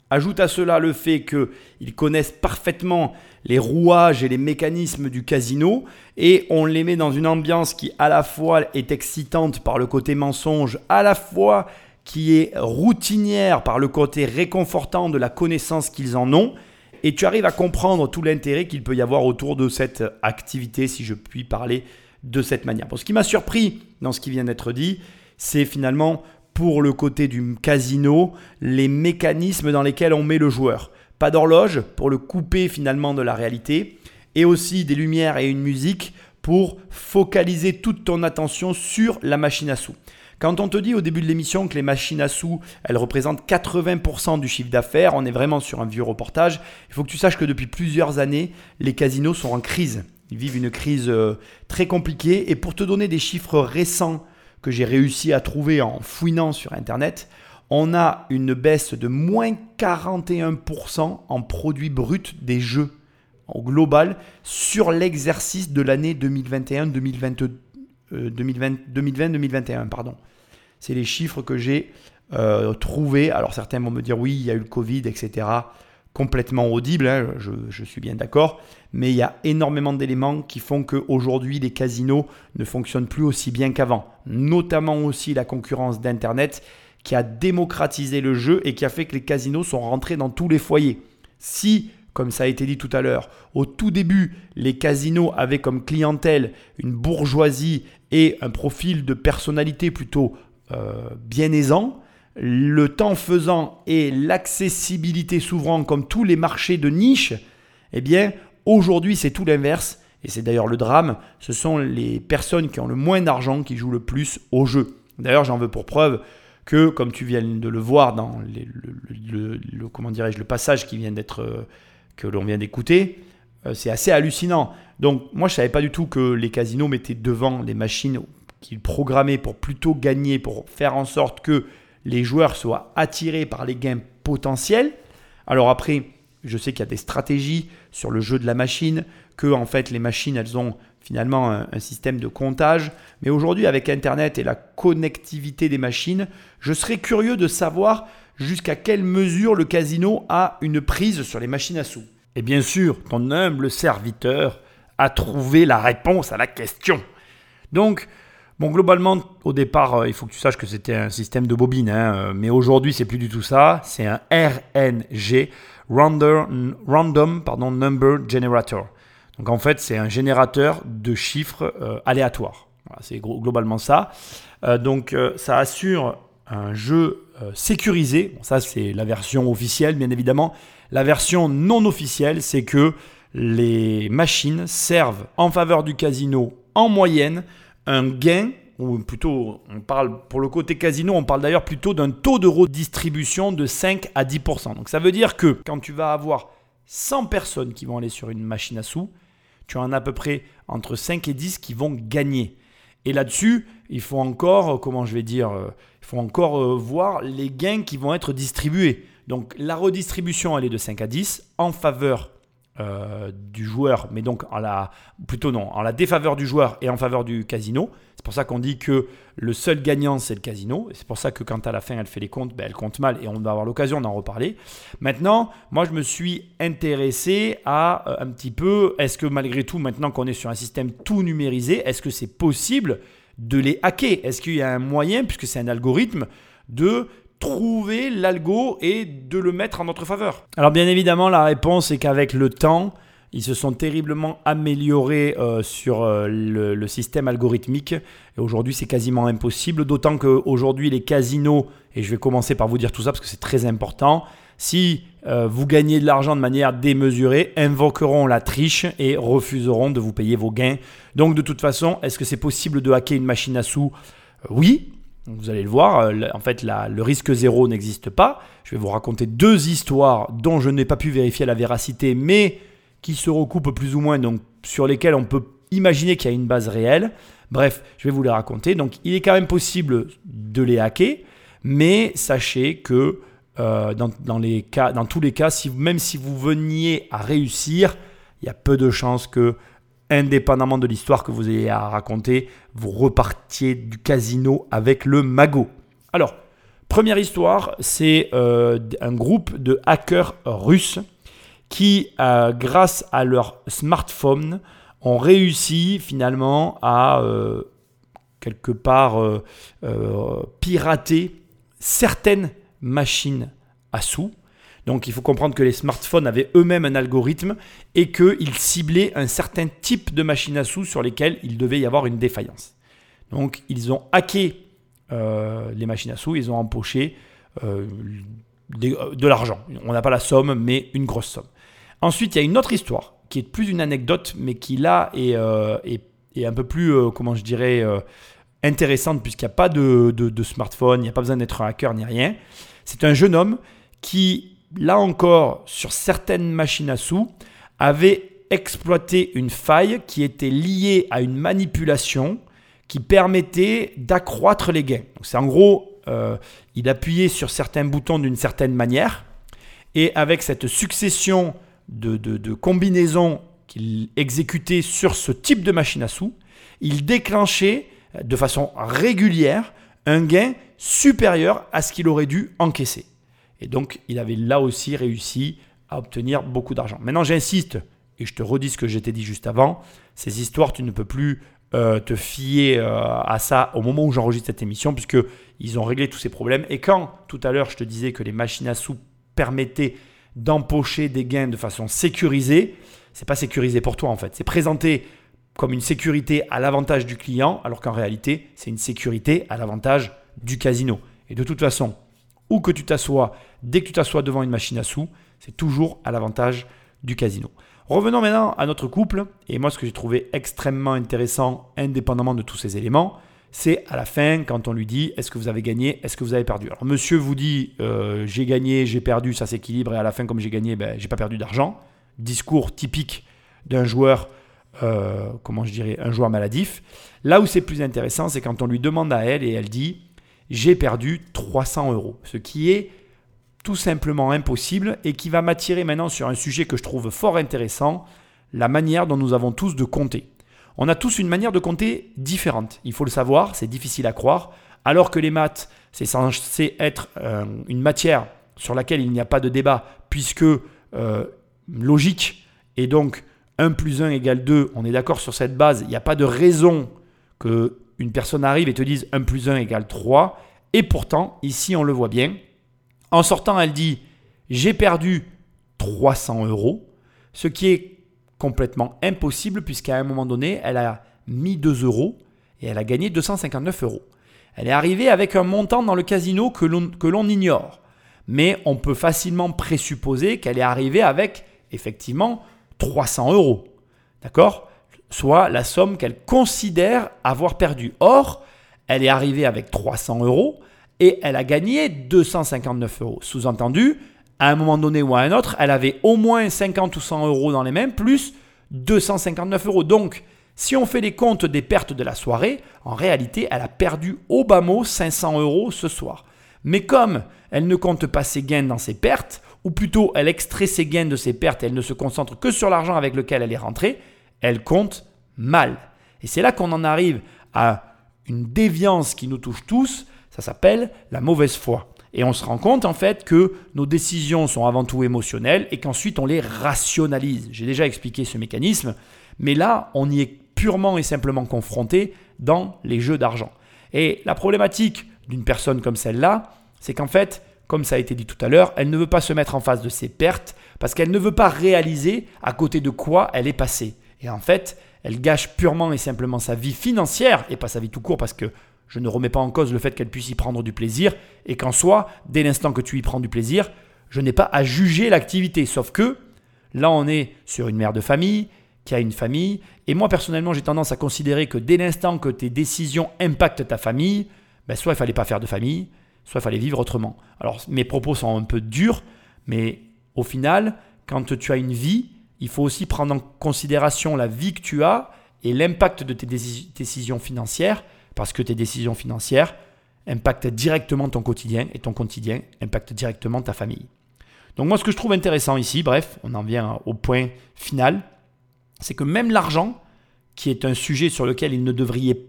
A: Ajoute à cela le fait qu'ils connaissent parfaitement les rouages et les mécanismes du casino et on les met dans une ambiance qui à la fois est excitante par le côté mensonge, à la fois qui est routinière par le côté réconfortant de la connaissance qu'ils en ont et tu arrives à comprendre tout l'intérêt qu'il peut y avoir autour de cette activité si je puis parler de cette manière. Bon, ce qui m'a surpris dans ce qui vient d'être dit, c'est finalement pour le côté du casino, les mécanismes dans lesquels on met le joueur. Pas d'horloge pour le couper finalement de la réalité, et aussi des lumières et une musique pour focaliser toute ton attention sur la machine à sous. Quand on te dit au début de l'émission que les machines à sous, elles représentent 80% du chiffre d'affaires, on est vraiment sur un vieux reportage, il faut que tu saches que depuis plusieurs années, les casinos sont en crise. Ils vivent une crise euh, très compliquée. Et pour te donner des chiffres récents que j'ai réussi à trouver en fouinant sur Internet, on a une baisse de moins 41% en produits bruts des jeux au global sur l'exercice de l'année 2021-2021. 2020-2021, pardon. C'est les chiffres que j'ai euh, trouvés. Alors certains vont me dire oui, il y a eu le Covid, etc. Complètement audible, hein, je, suis bien d'accord. Mais il y a énormément d'éléments qui font qu'aujourd'hui les casinos ne fonctionnent plus aussi bien qu'avant. Notamment aussi la concurrence d'Internet qui a démocratisé le jeu et qui a fait que les casinos sont rentrés dans tous les foyers. Si comme ça a été dit tout à l'heure, au tout début, les casinos avaient comme clientèle une bourgeoisie et un profil de personnalité plutôt euh, bien aisant. Le temps faisant et l'accessibilité s'ouvrant comme tous les marchés de niche, eh bien, aujourd'hui, c'est tout l'inverse. Et c'est d'ailleurs le drame. Ce sont les personnes qui ont le moins d'argent qui jouent le plus au jeu. D'ailleurs, j'en veux pour preuve que, comme tu viens de le voir dans le, comment dirais-je, le passage qui vient d'être euh, que l'on vient d'écouter, euh, c'est assez hallucinant. Donc moi je savais pas du tout que les casinos mettaient devant les machines qu'ils programmaient pour plutôt gagner, pour faire en sorte que les joueurs soient attirés par les gains potentiels. Alors après, je sais qu'il y a des stratégies sur le jeu de la machine, que en fait les machines elles ont finalement un, un système de comptage. Mais aujourd'hui avec Internet et la connectivité des machines, je serais curieux de savoir jusqu'à quelle mesure le casino a une prise sur les machines à sous. Et bien sûr, ton humble serviteur a trouvé la réponse à la question. Donc, bon, globalement, au départ, euh, il faut que tu saches que c'était un système de bobine, hein, euh, mais aujourd'hui, c'est plus du tout ça. C'est un RNG, Random, Number Generator. Donc, en fait, c'est un générateur de chiffres euh, aléatoires. c'est globalement ça. donc, ça assure un jeu sécurisé. ça, c'est la version officielle, bien évidemment. La version non officielle, c'est que les machines servent en faveur du casino en moyenne un gain, ou plutôt, on parle pour le côté casino, on parle d'ailleurs plutôt d'un taux de redistribution de 5 à 10%. Donc ça veut dire que quand tu vas avoir 100 personnes qui vont aller sur une machine à sous, tu en as à peu près entre 5 et 10 qui vont gagner. Et là-dessus, il faut encore, comment je vais dire, euh, il faut encore euh, voir les gains qui vont être distribués. Donc la redistribution, elle est de 5 à 10 en faveur euh, du joueur, mais donc en la, plutôt non, en la défaveur du joueur et en faveur du casino. C'est pour ça qu'on dit que le seul gagnant, c'est le casino. C'est pour ça que quand à la fin, elle fait les comptes, ben, elle compte mal et on va avoir l'occasion d'en reparler. Maintenant, moi, je me suis intéressé à euh, un petit peu, est-ce que malgré tout, maintenant qu'on est sur un système tout numérisé, est-ce que c'est possible de les hacker? Est-ce qu'il y a un moyen, puisque c'est un algorithme, de trouver l'algo et de le mettre en notre faveur Alors bien évidemment, la réponse est qu'avec le temps, ils se sont terriblement améliorés euh, sur euh, le, système algorithmique. Et aujourd'hui, c'est quasiment impossible. D'autant qu'aujourd'hui, les casinos, et je vais commencer par vous dire tout ça parce que c'est très important, si euh, vous gagnez de l'argent de manière démesurée, invoqueront la triche et refuseront de vous payer vos gains. Donc de toute façon, est-ce que c'est possible de hacker une machine à sous? Oui, vous allez le voir, euh, en fait, le risque zéro n'existe pas. Je vais vous raconter deux histoires dont je n'ai pas pu vérifier la véracité, mais qui se recoupent plus ou moins, donc sur lesquelles on peut imaginer qu'il y a une base réelle. Bref, je vais vous les raconter. Donc, il est quand même possible de les hacker, mais sachez que euh, dans, tous les cas, même si vous veniez à réussir, il y a peu de chances que indépendamment de l'histoire que vous ayez à raconter, vous repartiez du casino avec le magot. Alors, première histoire, c'est euh, un groupe de hackers russes qui, euh, grâce à leur smartphone, ont réussi finalement à euh, quelque part pirater certaines machines à sous donc il faut comprendre que les smartphones avaient eux-mêmes un algorithme et qu'ils ciblaient un certain type de machines à sous sur lesquelles il devait y avoir une défaillance. Donc ils ont hacké euh, les machines à sous, ils ont empoché euh, euh, de l'argent. On n'a pas la somme, mais une grosse somme. Ensuite, il y a une autre histoire qui est plus une anecdote, mais qui là est, un peu plus, comment je dirais, intéressante puisqu'il n'y a pas de, de smartphone, il n'y a pas besoin d'être un hacker ni rien. C'est un jeune homme qui là encore, sur certaines machines à sous, avait exploité une faille qui était liée à une manipulation qui permettait d'accroître les gains. C'est en gros, euh, il appuyait sur certains boutons d'une certaine manière, et avec cette succession de, de combinaisons qu'il exécutait sur ce type de machine à sous, il déclenchait de façon régulière un gain supérieur à ce qu'il aurait dû encaisser. Et donc, il avait là aussi réussi à obtenir beaucoup d'argent. Maintenant, j'insiste, et je te redis ce que j'étais dit juste avant, ces histoires, tu ne peux plus euh, te fier euh, à ça au moment où j'enregistre cette émission, puisqu'ils ont réglé tous ces problèmes. Et quand, tout à l'heure, je te disais que les machines à sous permettaient d'empocher des gains de façon sécurisée, c'est pas sécurisé pour toi en fait. C'est présenté comme une sécurité à l'avantage du client, alors qu'en réalité, c'est une sécurité à l'avantage du casino. Et de toute façon, où que tu t'assois, dès que tu t'assois devant une machine à sous, c'est toujours à l'avantage du casino. Revenons maintenant à notre couple, et moi ce que j'ai trouvé extrêmement intéressant, indépendamment de tous ces éléments, c'est à la fin quand on lui dit est-ce que vous avez gagné, est-ce que vous avez perdu? Alors monsieur vous dit euh, j'ai gagné, j'ai perdu, ça s'équilibre, et à la fin comme j'ai gagné, ben, j'ai pas perdu d'argent. Discours typique d'un joueur, euh, comment je dirais, un joueur maladif. Là où c'est plus intéressant, c'est quand on lui demande à elle et elle dit j'ai perdu 300 euros. Ce qui est tout simplement impossible et qui va m'attirer maintenant sur un sujet que je trouve fort intéressant, la manière dont nous avons tous de compter. On a tous une manière de compter différente. Il faut le savoir, c'est difficile à croire. Alors que les maths, c'est censé être euh, une matière sur laquelle il n'y a pas de débat, puisque euh, logique, et donc 1 plus 1 égale 2, on est d'accord sur cette base, il n'y a pas de raison que une personne arrive et te dise 1 plus 1 égale 3. Et pourtant, ici, on le voit bien. En sortant, elle dit j'ai perdu 300 euros, ce qui est complètement impossible puisqu'à un moment donné, elle a mis 2 euros et elle a gagné 259 euros. Elle est arrivée avec un montant dans le casino que l'on ignore. Mais on peut facilement présupposer qu'elle est arrivée avec effectivement 300 euros. D'accord? Soit la somme qu'elle considère avoir perdue. Or, elle est arrivée avec 300 euros et elle a gagné 259 euros. Sous-entendu, à un moment donné ou à un autre, elle avait au moins 50 ou 100 euros dans les mains, plus 259 euros. Donc, si on fait les comptes des pertes de la soirée, en réalité, elle a perdu au bas mot 500 euros ce soir. Mais comme elle ne compte pas ses gains dans ses pertes, ou plutôt elle extrait ses gains de ses pertes et elle ne se concentre que sur l'argent avec lequel elle est rentrée, elle compte mal. Et c'est là qu'on en arrive à une déviance qui nous touche tous, ça s'appelle la mauvaise foi. Et on se rend compte en fait que nos décisions sont avant tout émotionnelles et qu'ensuite on les rationalise. J'ai déjà expliqué ce mécanisme, mais là on y est purement et simplement confronté dans les jeux d'argent. Et la problématique d'une personne comme celle-là, c'est qu'en fait, comme ça a été dit tout à l'heure, elle ne veut pas se mettre en face de ses pertes parce qu'elle ne veut pas réaliser à côté de quoi elle est passée. Et en fait, elle gâche purement et simplement sa vie financière et pas sa vie tout court parce que je ne remets pas en cause le fait qu'elle puisse y prendre du plaisir et qu'en soi, dès l'instant que tu y prends du plaisir, je n'ai pas à juger l'activité. Sauf que là, on est sur une mère de famille qui a une famille. Et moi, personnellement, j'ai tendance à considérer que dès l'instant que tes décisions impactent ta famille, ben, soit il fallait pas faire de famille, soit il fallait vivre autrement. Alors, mes propos sont un peu durs, mais au final, quand tu as une vie, il faut aussi prendre en considération la vie que tu as et l'impact de tes décisions financières, parce que tes décisions financières impactent directement ton quotidien et ton quotidien impacte directement ta famille. Donc moi, ce que je trouve intéressant ici, bref, on en vient au point final, c'est que même l'argent, qui est un sujet sur lequel il ne devrait,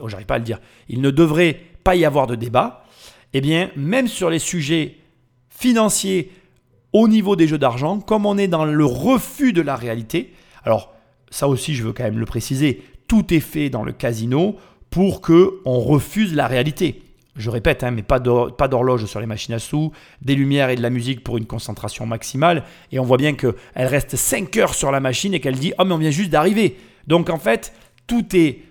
A: oh, j'arrive pas à le dire, il ne devrait pas y avoir de débat, eh bien, même sur les sujets financiers au niveau des jeux d'argent, comme on est dans le refus de la réalité, alors ça aussi je veux quand même le préciser, tout est fait dans le casino pour que on refuse la réalité. Je répète, hein, mais pas d'horloge sur les machines à sous, des lumières et de la musique pour une concentration maximale. Et on voit bien qu'elle reste 5 heures sur la machine et qu'elle dit Oh, mais on vient juste d'arriver. Donc en fait, tout est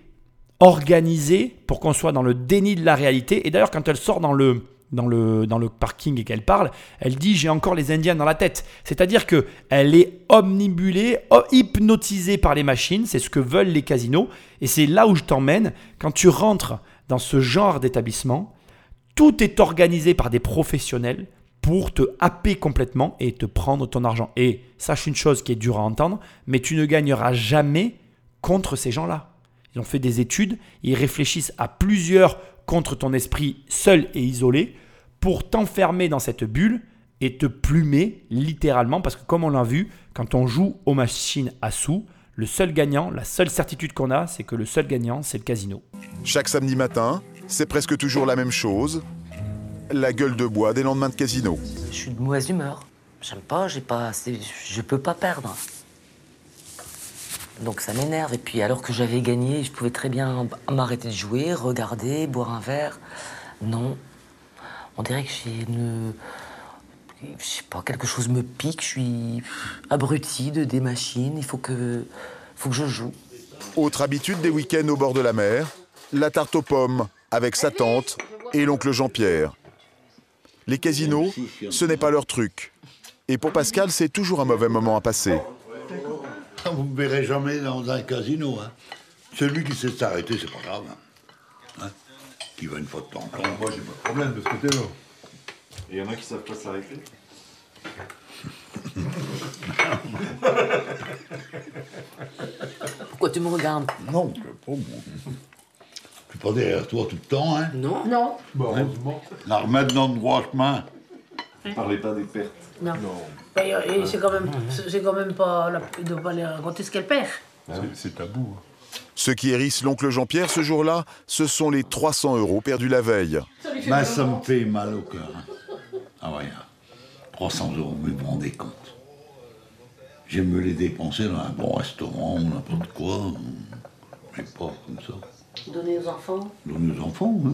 A: organisé pour qu'on soit dans le déni de la réalité. Et d'ailleurs, quand elle sort dans le, dans le, dans le parking et qu'elle parle, elle dit J'ai encore les Indiens dans la tête. C'est-à-dire qu'elle est omnibulée, hypnotisée par les machines. C'est ce que veulent les casinos. Et c'est là où je t'emmène. Quand tu rentres dans ce genre d'établissement, tout est organisé par des professionnels pour te happer complètement et te prendre ton argent. Et sache une chose qui est dure à entendre, mais tu ne gagneras jamais contre ces gens-là. Ils ont fait des études, ils réfléchissent à plusieurs contre ton esprit seul et isolé pour t'enfermer dans cette bulle et te plumer littéralement parce que comme on l'a vu, quand on joue aux machines à sous, le seul gagnant, la seule certitude qu'on a, c'est que le seul gagnant, c'est le casino.
B: Chaque samedi matin, c'est presque toujours la même chose. La gueule de bois des lendemains de casino.
C: Je suis de mauvaise humeur. J'aime pas, j'ai pas, je peux pas perdre. Donc ça m'énerve. Et puis alors que j'avais gagné, je pouvais très bien m'arrêter de jouer, regarder, boire un verre. Non. On dirait que j'ai une. Je sais pas, quelque chose me pique, je suis abruti de des machines, il faut que, faut que je joue.
B: Autre habitude des week-ends au bord de la mer, la tarte aux pommes avec sa tante et l'oncle Jean-Pierre. Les casinos, ce n'est pas leur truc. Et pour Pascal, c'est toujours un mauvais moment à passer.
H: Vous ne me verrez jamais dans un casino. Hein. Celui qui sait s'arrêter, c'est pas grave. Hein. hein? Qui va une fois de temps en temps.
E: Moi, j'ai pas de problème de ce côté-là. Et il y en a qui savent pas s'arrêter
C: Pourquoi tu me regardes?
H: Non, je pas moi. Je suis pas derrière toi tout le temps, hein
C: Non. Non.
E: Bah, heureusement.
H: La remettre dans le droit chemin.
E: Ne parlez pas des pertes.
I: Non. Et, c'est quand même, c'est quand même pas de pas aller raconter ce qu'elle perd.
E: C'est tabou. Hein.
B: Ce qui hérisse l'oncle Jean-Pierre ce jour-là, ce sont les 300 euros perdus la veille.
H: Mais ça me fait mal au cœur. Hein. Ah ouais, 300 euros, mais vous rendez compte. J'aime me les dépenser dans un bon restaurant ou n'importe quoi, mais pas comme ça.
I: Donner aux enfants
H: Donner aux enfants, hein.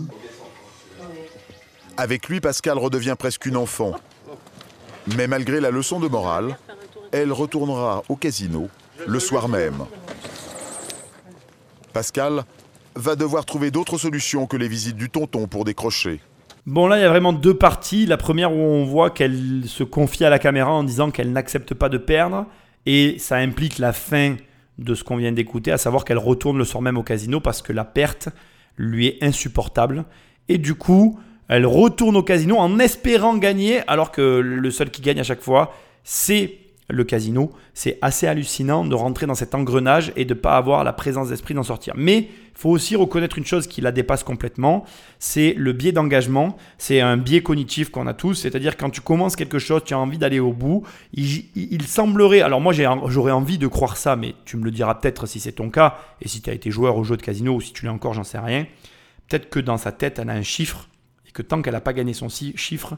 B: Avec lui, Pascal redevient presque une enfant. Mais malgré la leçon de morale, elle retournera au casino le soir même. Pascal va devoir trouver d'autres solutions que les visites du tonton pour décrocher.
A: Bon là il y a vraiment deux parties. La première où on voit qu'elle se confie à la caméra en disant qu'elle n'accepte pas de perdre et ça implique la fin de ce qu'on vient d'écouter, à savoir qu'elle retourne le soir même au casino parce que la perte lui est insupportable. Et du coup, elle retourne au casino en espérant gagner, alors que le seul qui gagne à chaque fois, c'est le casino. C'est assez hallucinant de rentrer dans cet engrenage et de ne pas avoir la présence d'esprit d'en sortir. Mais il faut aussi reconnaître une chose qui la dépasse complètement, c'est le biais d'engagement. C'est un biais cognitif qu'on a tous, c'est-à-dire quand tu commences quelque chose, tu as envie d'aller au bout. Il, semblerait, alors moi j'aurais envie de croire ça, mais tu me le diras peut-être si c'est ton cas, et si tu as été joueur au jeu de casino, ou si tu l'es encore, j'en sais rien. Peut-être que dans sa tête, elle a un chiffre, que tant qu'elle n'a pas gagné son chiffre,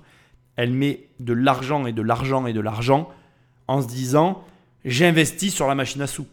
A: elle met de l'argent et de l'argent et de l'argent en se disant j'investis sur la machine à sous.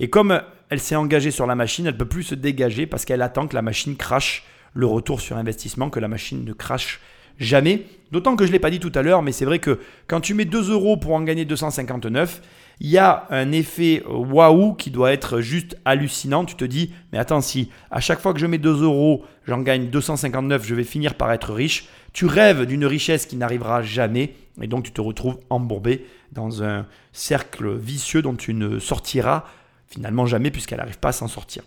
A: Et comme elle s'est engagée sur la machine, elle ne peut plus se dégager parce qu'elle attend que la machine crache le retour sur investissement, que la machine ne crache jamais. D'autant que je ne l'ai pas dit tout à l'heure, mais c'est vrai que quand tu mets 2 euros pour en gagner 259, il y a un effet waouh qui doit être juste hallucinant. Tu te dis, mais attends, si à chaque fois que je mets 2 euros, j'en gagne 259, je vais finir par être riche. Tu rêves d'une richesse qui n'arrivera jamais et donc tu te retrouves embourbé dans un cercle vicieux dont tu ne sortiras finalement jamais puisqu'elle n'arrive pas à s'en sortir.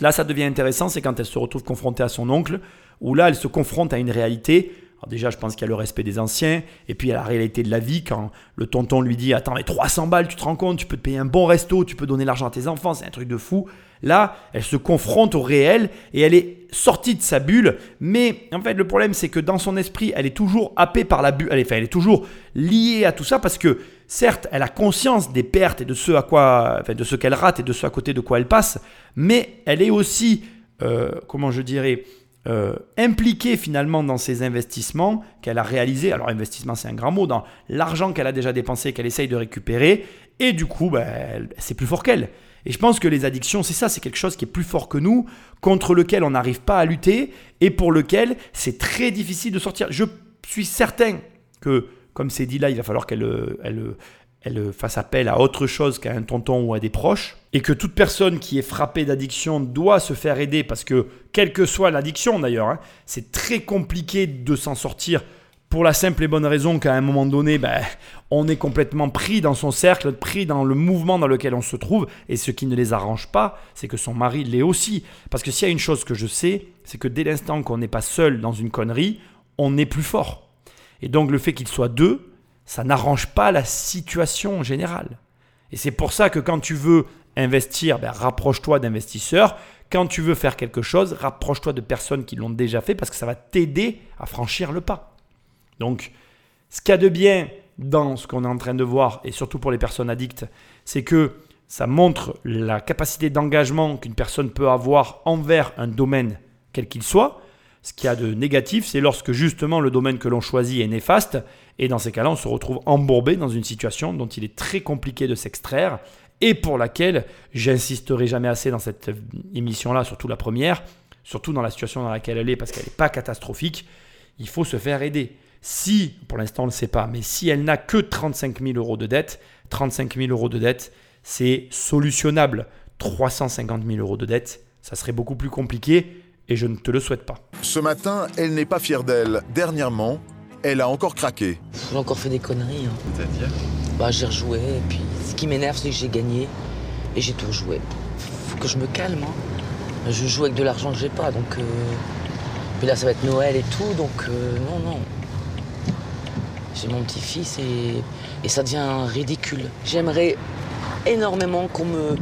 A: Là, ça devient intéressant, c'est quand elle se retrouve confrontée à son oncle, où là, elle se confronte à une réalité alors déjà, je pense qu'il y a le respect des anciens, et puis il y a la réalité de la vie, quand le tonton lui dit, attends, mais 300 balles, tu te rends compte, tu peux te payer un bon resto, tu peux donner l'argent à tes enfants, c'est un truc de fou. Là, elle se confronte au réel, et elle est sortie de sa bulle, mais en fait, le problème, c'est que dans son esprit, elle est toujours happée par la bulle, elle est, enfin, elle est toujours liée à tout ça, parce que certes, elle a conscience des pertes et de ce à quoi, enfin, de ce qu'elle rate et de ce à côté de quoi elle passe, mais elle est aussi, euh, comment je dirais, euh, impliquée finalement dans ses investissements qu'elle a réalisés. Alors investissement c'est un grand mot, dans l'argent qu'elle a déjà dépensé, qu'elle essaye de récupérer. Et du coup, ben, c'est plus fort qu'elle. Et je pense que les addictions, c'est ça, c'est quelque chose qui est plus fort que nous, contre lequel on n'arrive pas à lutter et pour lequel c'est très difficile de sortir. Je suis certain que, comme c'est dit là, il va falloir qu'elle elle, elle fasse appel à autre chose qu'à un tonton ou à des proches, et que toute personne qui est frappée d'addiction doit se faire aider, parce que quelle que soit l'addiction d'ailleurs, hein, c'est très compliqué de s'en sortir pour la simple et bonne raison qu'à un moment donné, ben, on est complètement pris dans son cercle, pris dans le mouvement dans lequel on se trouve, et ce qui ne les arrange pas, c'est que son mari l'est aussi. Parce que s'il y a une chose que je sais, c'est que dès l'instant qu'on n'est pas seul dans une connerie, on est plus fort. Et donc le fait qu'il soit deux, ça n'arrange pas la situation générale. Et c'est pour ça que quand tu veux investir, ben, rapproche-toi d'investisseurs. Quand tu veux faire quelque chose, rapproche-toi de personnes qui l'ont déjà fait parce que ça va t'aider à franchir le pas. Donc, ce qu'il y a de bien dans ce qu'on est en train de voir, et surtout pour les personnes addictes, c'est que ça montre la capacité d'engagement qu'une personne peut avoir envers un domaine, quel qu'il soit. Ce qu'il y a de négatif, c'est lorsque justement le domaine que l'on choisit est néfaste, et dans ces cas-là, on se retrouve embourbé dans une situation dont il est très compliqué de s'extraire, et pour laquelle j'insisterai jamais assez dans cette émission-là, surtout la première, surtout dans la situation dans laquelle elle est, parce qu'elle n'est pas catastrophique, il faut se faire aider. Si, pour l'instant on ne le sait pas, mais si elle n'a que 35 000 euros de dette, 35 000 euros de dette, c'est solutionnable. 350 000 euros de dette, ça serait beaucoup plus compliqué et je ne te le souhaite pas.
B: Ce matin, elle n'est pas fière d'elle. Dernièrement, elle a encore craqué.
C: J'ai encore fait des conneries. Hein.
E: C'est-à-dire
C: Bah j'ai rejoué et puis ce qui m'énerve c'est que j'ai gagné et j'ai tout joué. Faut que je me calme. Hein. Je joue avec de l'argent que j'ai pas donc. Euh... Puis là ça va être Noël et tout donc euh, non non. J'ai mon petit-fils et... et ça devient ridicule. J'aimerais énormément qu'on me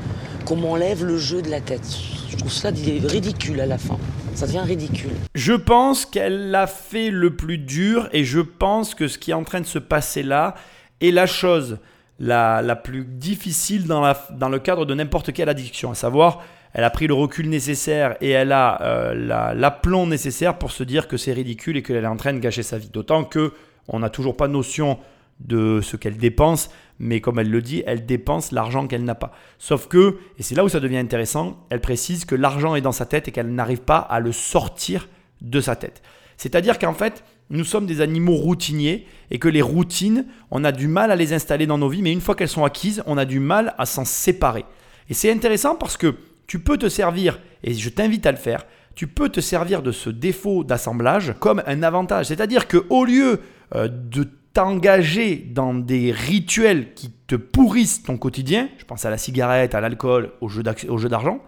C: qu'on m'enlève le jeu de la tête. Je trouve ça ridicule à la fin. Ça devient ridicule.
A: Je pense qu'elle l'a fait le plus dur et je pense que ce qui est en train de se passer là est la chose la, la plus difficile dans, la, dans le cadre de n'importe quelle addiction. À savoir, elle a pris le recul nécessaire et elle a euh, l'aplomb nécessaire pour se dire que c'est ridicule et qu'elle est en train de gâcher sa vie. D'autant que on n'a toujours pas notion de ce qu'elle dépense, mais comme elle le dit, elle dépense l'argent qu'elle n'a pas. Sauf que, et c'est là où ça devient intéressant, elle précise que l'argent est dans sa tête et qu'elle n'arrive pas à le sortir de sa tête. C'est-à-dire qu'en fait, nous sommes des animaux routiniers et que les routines, on a du mal à les installer dans nos vies, mais une fois qu'elles sont acquises, on a du mal à s'en séparer. Et c'est intéressant parce que tu peux te servir, et je t'invite à le faire, tu peux te servir de ce défaut d'assemblage comme un avantage. C'est-à-dire que au lieu euh, de t'engager dans des rituels qui te pourrissent ton quotidien, je pense à la cigarette, à l'alcool, au jeu d'argent,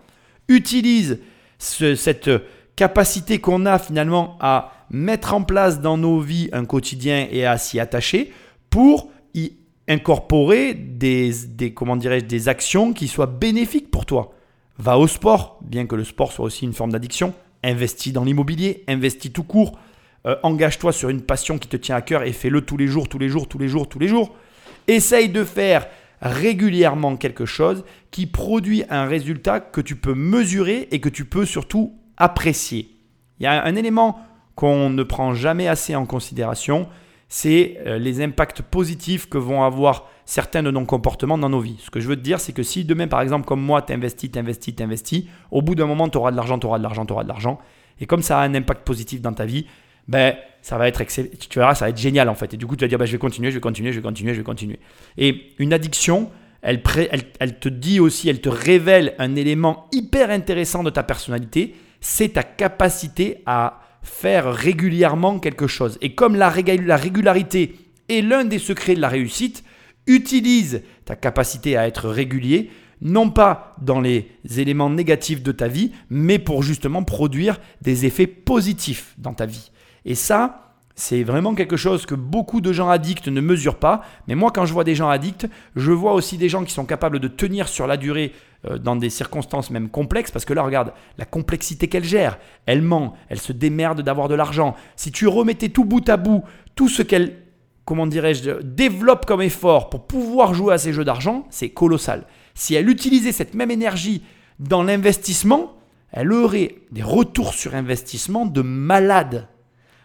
A: utilise cette capacité qu'on a finalement à mettre en place dans nos vies un quotidien et à s'y attacher pour y incorporer des, des comment dirais des actions qui soient bénéfiques pour toi. Va au sport, bien que le sport soit aussi une forme d'addiction. Investis dans l'immobilier, investis tout court. Euh, engage-toi sur une passion qui te tient à cœur et fais-le tous les jours, tous les jours, tous les jours, tous les jours. Essaye de faire régulièrement quelque chose qui produit un résultat que tu peux mesurer et que tu peux surtout apprécier. Il y a un élément qu'on ne prend jamais assez en considération, c'est euh, les impacts positifs que vont avoir certains de nos comportements dans nos vies. Ce que je veux te dire, c'est que si demain, par exemple, comme moi, tu investis, tu investis, tu investis, au bout d'un moment, tu auras de l'argent, tu auras de l'argent, tu auras de l'argent. Et comme ça a un impact positif dans ta vie, ben, ça va être tu verras, ça va être génial en fait. Et du coup, tu vas dire, ben, je vais continuer, je vais continuer, je vais continuer, je vais continuer. Et une addiction, elle, te dit aussi, elle te révèle un élément hyper intéressant de ta personnalité, c'est ta capacité à faire régulièrement quelque chose. Et comme la régularité est l'un des secrets de la réussite, utilise ta capacité à être régulier, non pas dans les éléments négatifs de ta vie, mais pour justement produire des effets positifs dans ta vie. Et ça, c'est vraiment quelque chose que beaucoup de gens addicts ne mesurent pas. Mais moi, quand je vois des gens addicts, je vois aussi des gens qui sont capables de tenir sur la durée euh, dans des circonstances même complexes. Parce que là, regarde, la complexité qu'elle gère. Elle ment, elle se démerde d'avoir de l'argent. Si tu remettais tout bout à bout, tout ce qu'elle, comment dirais-je, développe comme effort pour pouvoir jouer à ces jeux d'argent, c'est colossal. Si elle utilisait cette même énergie dans l'investissement, elle aurait des retours sur investissement de malade.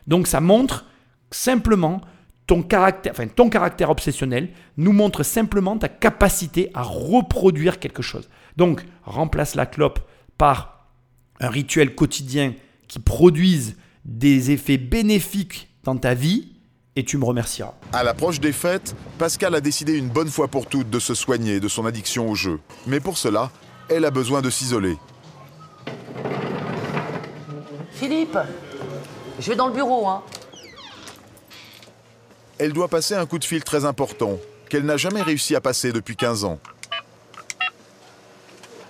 A: Donc ça montre simplement ton caractère, enfin ton caractère obsessionnel nous montre simplement ta capacité à reproduire quelque chose. Donc remplace la clope par un rituel quotidien qui produise des effets bénéfiques dans ta vie et tu me remercieras.
B: À l'approche des fêtes, Pascal a décidé une bonne fois pour toutes de se soigner de son addiction au jeu. Mais pour cela, elle a besoin de s'isoler.
C: Philippe, je vais dans le bureau, hein.
B: Elle doit passer un coup de fil très important, qu'elle n'a jamais réussi à passer depuis 15 ans.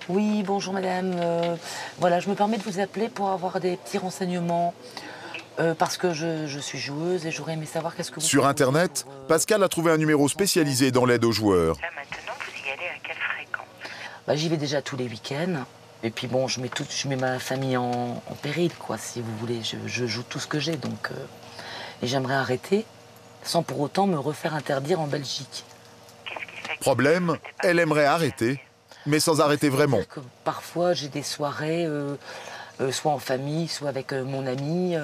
C: Oui, bonjour madame. Euh, voilà, je me permets de vous appeler pour avoir des petits renseignements. Euh, parce que je, suis joueuse et j'aurais aimé savoir qu'est-ce que vous...
B: Sur Internet, euh, Pascal a trouvé un numéro spécialisé dans l'aide aux joueurs.
J: maintenant, vous y allez à quelle fréquence?
C: Bah, J'y vais déjà tous les week-ends. Et puis bon, je mets, tout, je mets ma famille en, péril, quoi, si vous voulez. Je, joue tout ce que j'ai, donc... Euh, et j'aimerais arrêter, sans pour autant me refaire interdire en Belgique.
B: Problème, elle aimerait arrêter, mais sans arrêter vraiment.
C: parfois, j'ai des soirées, euh, euh, soit en famille, soit avec mon ami.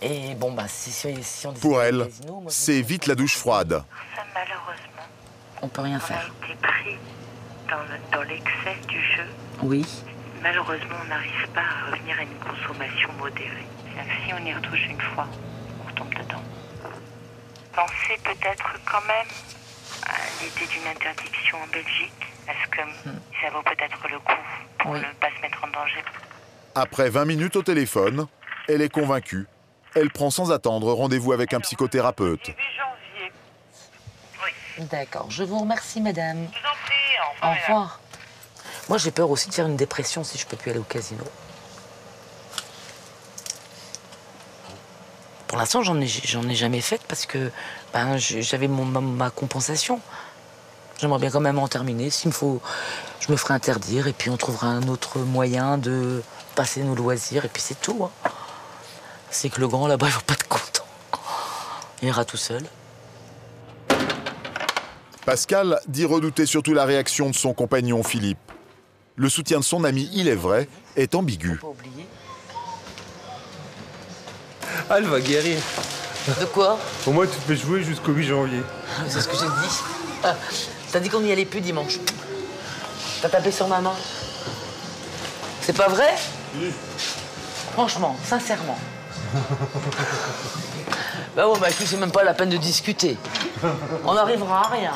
C: et bon, bah, si, si on
B: Pour elle, c'est vite la douche froide.
J: Ça, malheureusement,
C: on peut rien faire.
J: A été pris dans, dans l'excès du jeu
C: oui.
J: Malheureusement, on n'arrive pas à revenir à une consommation modérée. Si on y retouche une fois, on tombe dedans. Pensez peut-être quand même à l'idée d'une interdiction en Belgique. Est-ce que hmm. ça vaut peut-être le coup pour ne pas se mettre en danger?
B: Après 20 minutes au téléphone, elle est convaincue. Elle prend sans attendre rendez-vous avec un psychothérapeute.
C: D'accord. Je vous remercie, madame. Je
J: vous en prie.
C: Au revoir. Moi, j'ai peur aussi de faire une dépression si je peux plus aller au casino. Pour l'instant, j'en ai, j'en ai jamais fait parce que ben, j'avais ma, compensation. J'aimerais bien quand même en terminer. S'il me faut, je me ferai interdire et puis on trouvera un autre moyen de passer nos loisirs et puis c'est tout. Hein. C'est que le grand là-bas, il va pas être content. Il ira tout seul.
B: Pascal dit redouter surtout la réaction de son compagnon Philippe le soutien de son ami, il est vrai, est ambigu.
K: Ah, elle va guérir.
C: De quoi?
K: Au moins, tu te fais jouer jusqu'au 8 janvier.
C: C'est ce que j'ai dit. Ah, T'as dit qu'on n'y allait plus dimanche. T'as tapé sur ma main. C'est pas vrai? Oui. Franchement, sincèrement. bah ouais, bah c'est même pas la peine de discuter. On n'arrivera à rien.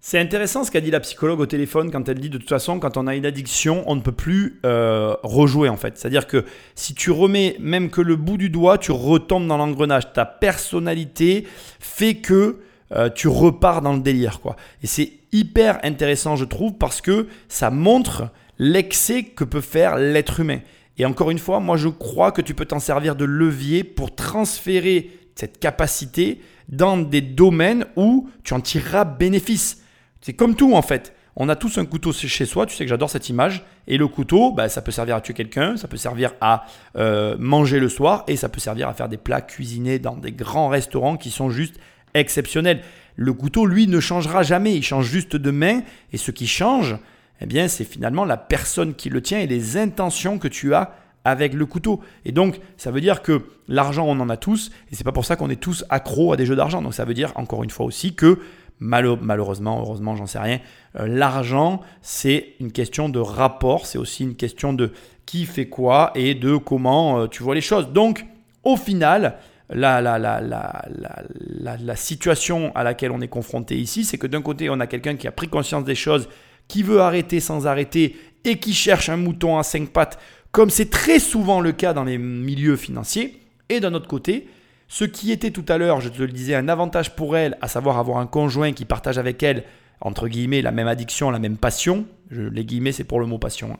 A: C'est intéressant ce qu'a dit la psychologue au téléphone quand elle dit de toute façon, quand on a une addiction, on ne peut plus euh, rejouer en fait. C'est-à-dire que si tu remets même que le bout du doigt, tu retombes dans l'engrenage. Ta personnalité fait que euh, tu repars dans le délire. quoi. Et c'est hyper intéressant, je trouve, parce que ça montre l'excès que peut faire l'être humain. Et encore une fois, moi je crois que tu peux t'en servir de levier pour transférer cette capacité dans des domaines où tu en tireras bénéfice. C'est comme tout en fait. On a tous un couteau chez soi, tu sais que j'adore cette image. Et le couteau, bah, ça peut servir à tuer quelqu'un, ça peut servir à euh, manger le soir et ça peut servir à faire des plats cuisinés dans des grands restaurants qui sont juste exceptionnels. Le couteau, lui, ne changera jamais, il change juste de main et ce qui change, eh bien, c'est finalement la personne qui le tient et les intentions que tu as avec le couteau. Et donc, ça veut dire que l'argent, on en a tous, et c'est pas pour ça qu'on est tous accros à des jeux d'argent. Donc, ça veut dire encore une fois aussi que malheureusement, heureusement, j'en sais rien, euh, l'argent, c'est une question de rapport, c'est aussi une question de qui fait quoi et de comment euh, tu vois les choses. Donc, au final, la, la, la, la, situation à laquelle on est confronté ici, c'est que d'un côté, on a quelqu'un qui a pris conscience des choses, qui veut arrêter sans arrêter et qui cherche un mouton à cinq pattes, comme c'est très souvent le cas dans les milieux financiers. Et d'un autre côté, ce qui était tout à l'heure, je te le disais, un avantage pour elle, à savoir avoir un conjoint qui partage avec elle, entre guillemets, la même addiction, la même passion, les guillemets c'est pour le mot passion, et hein.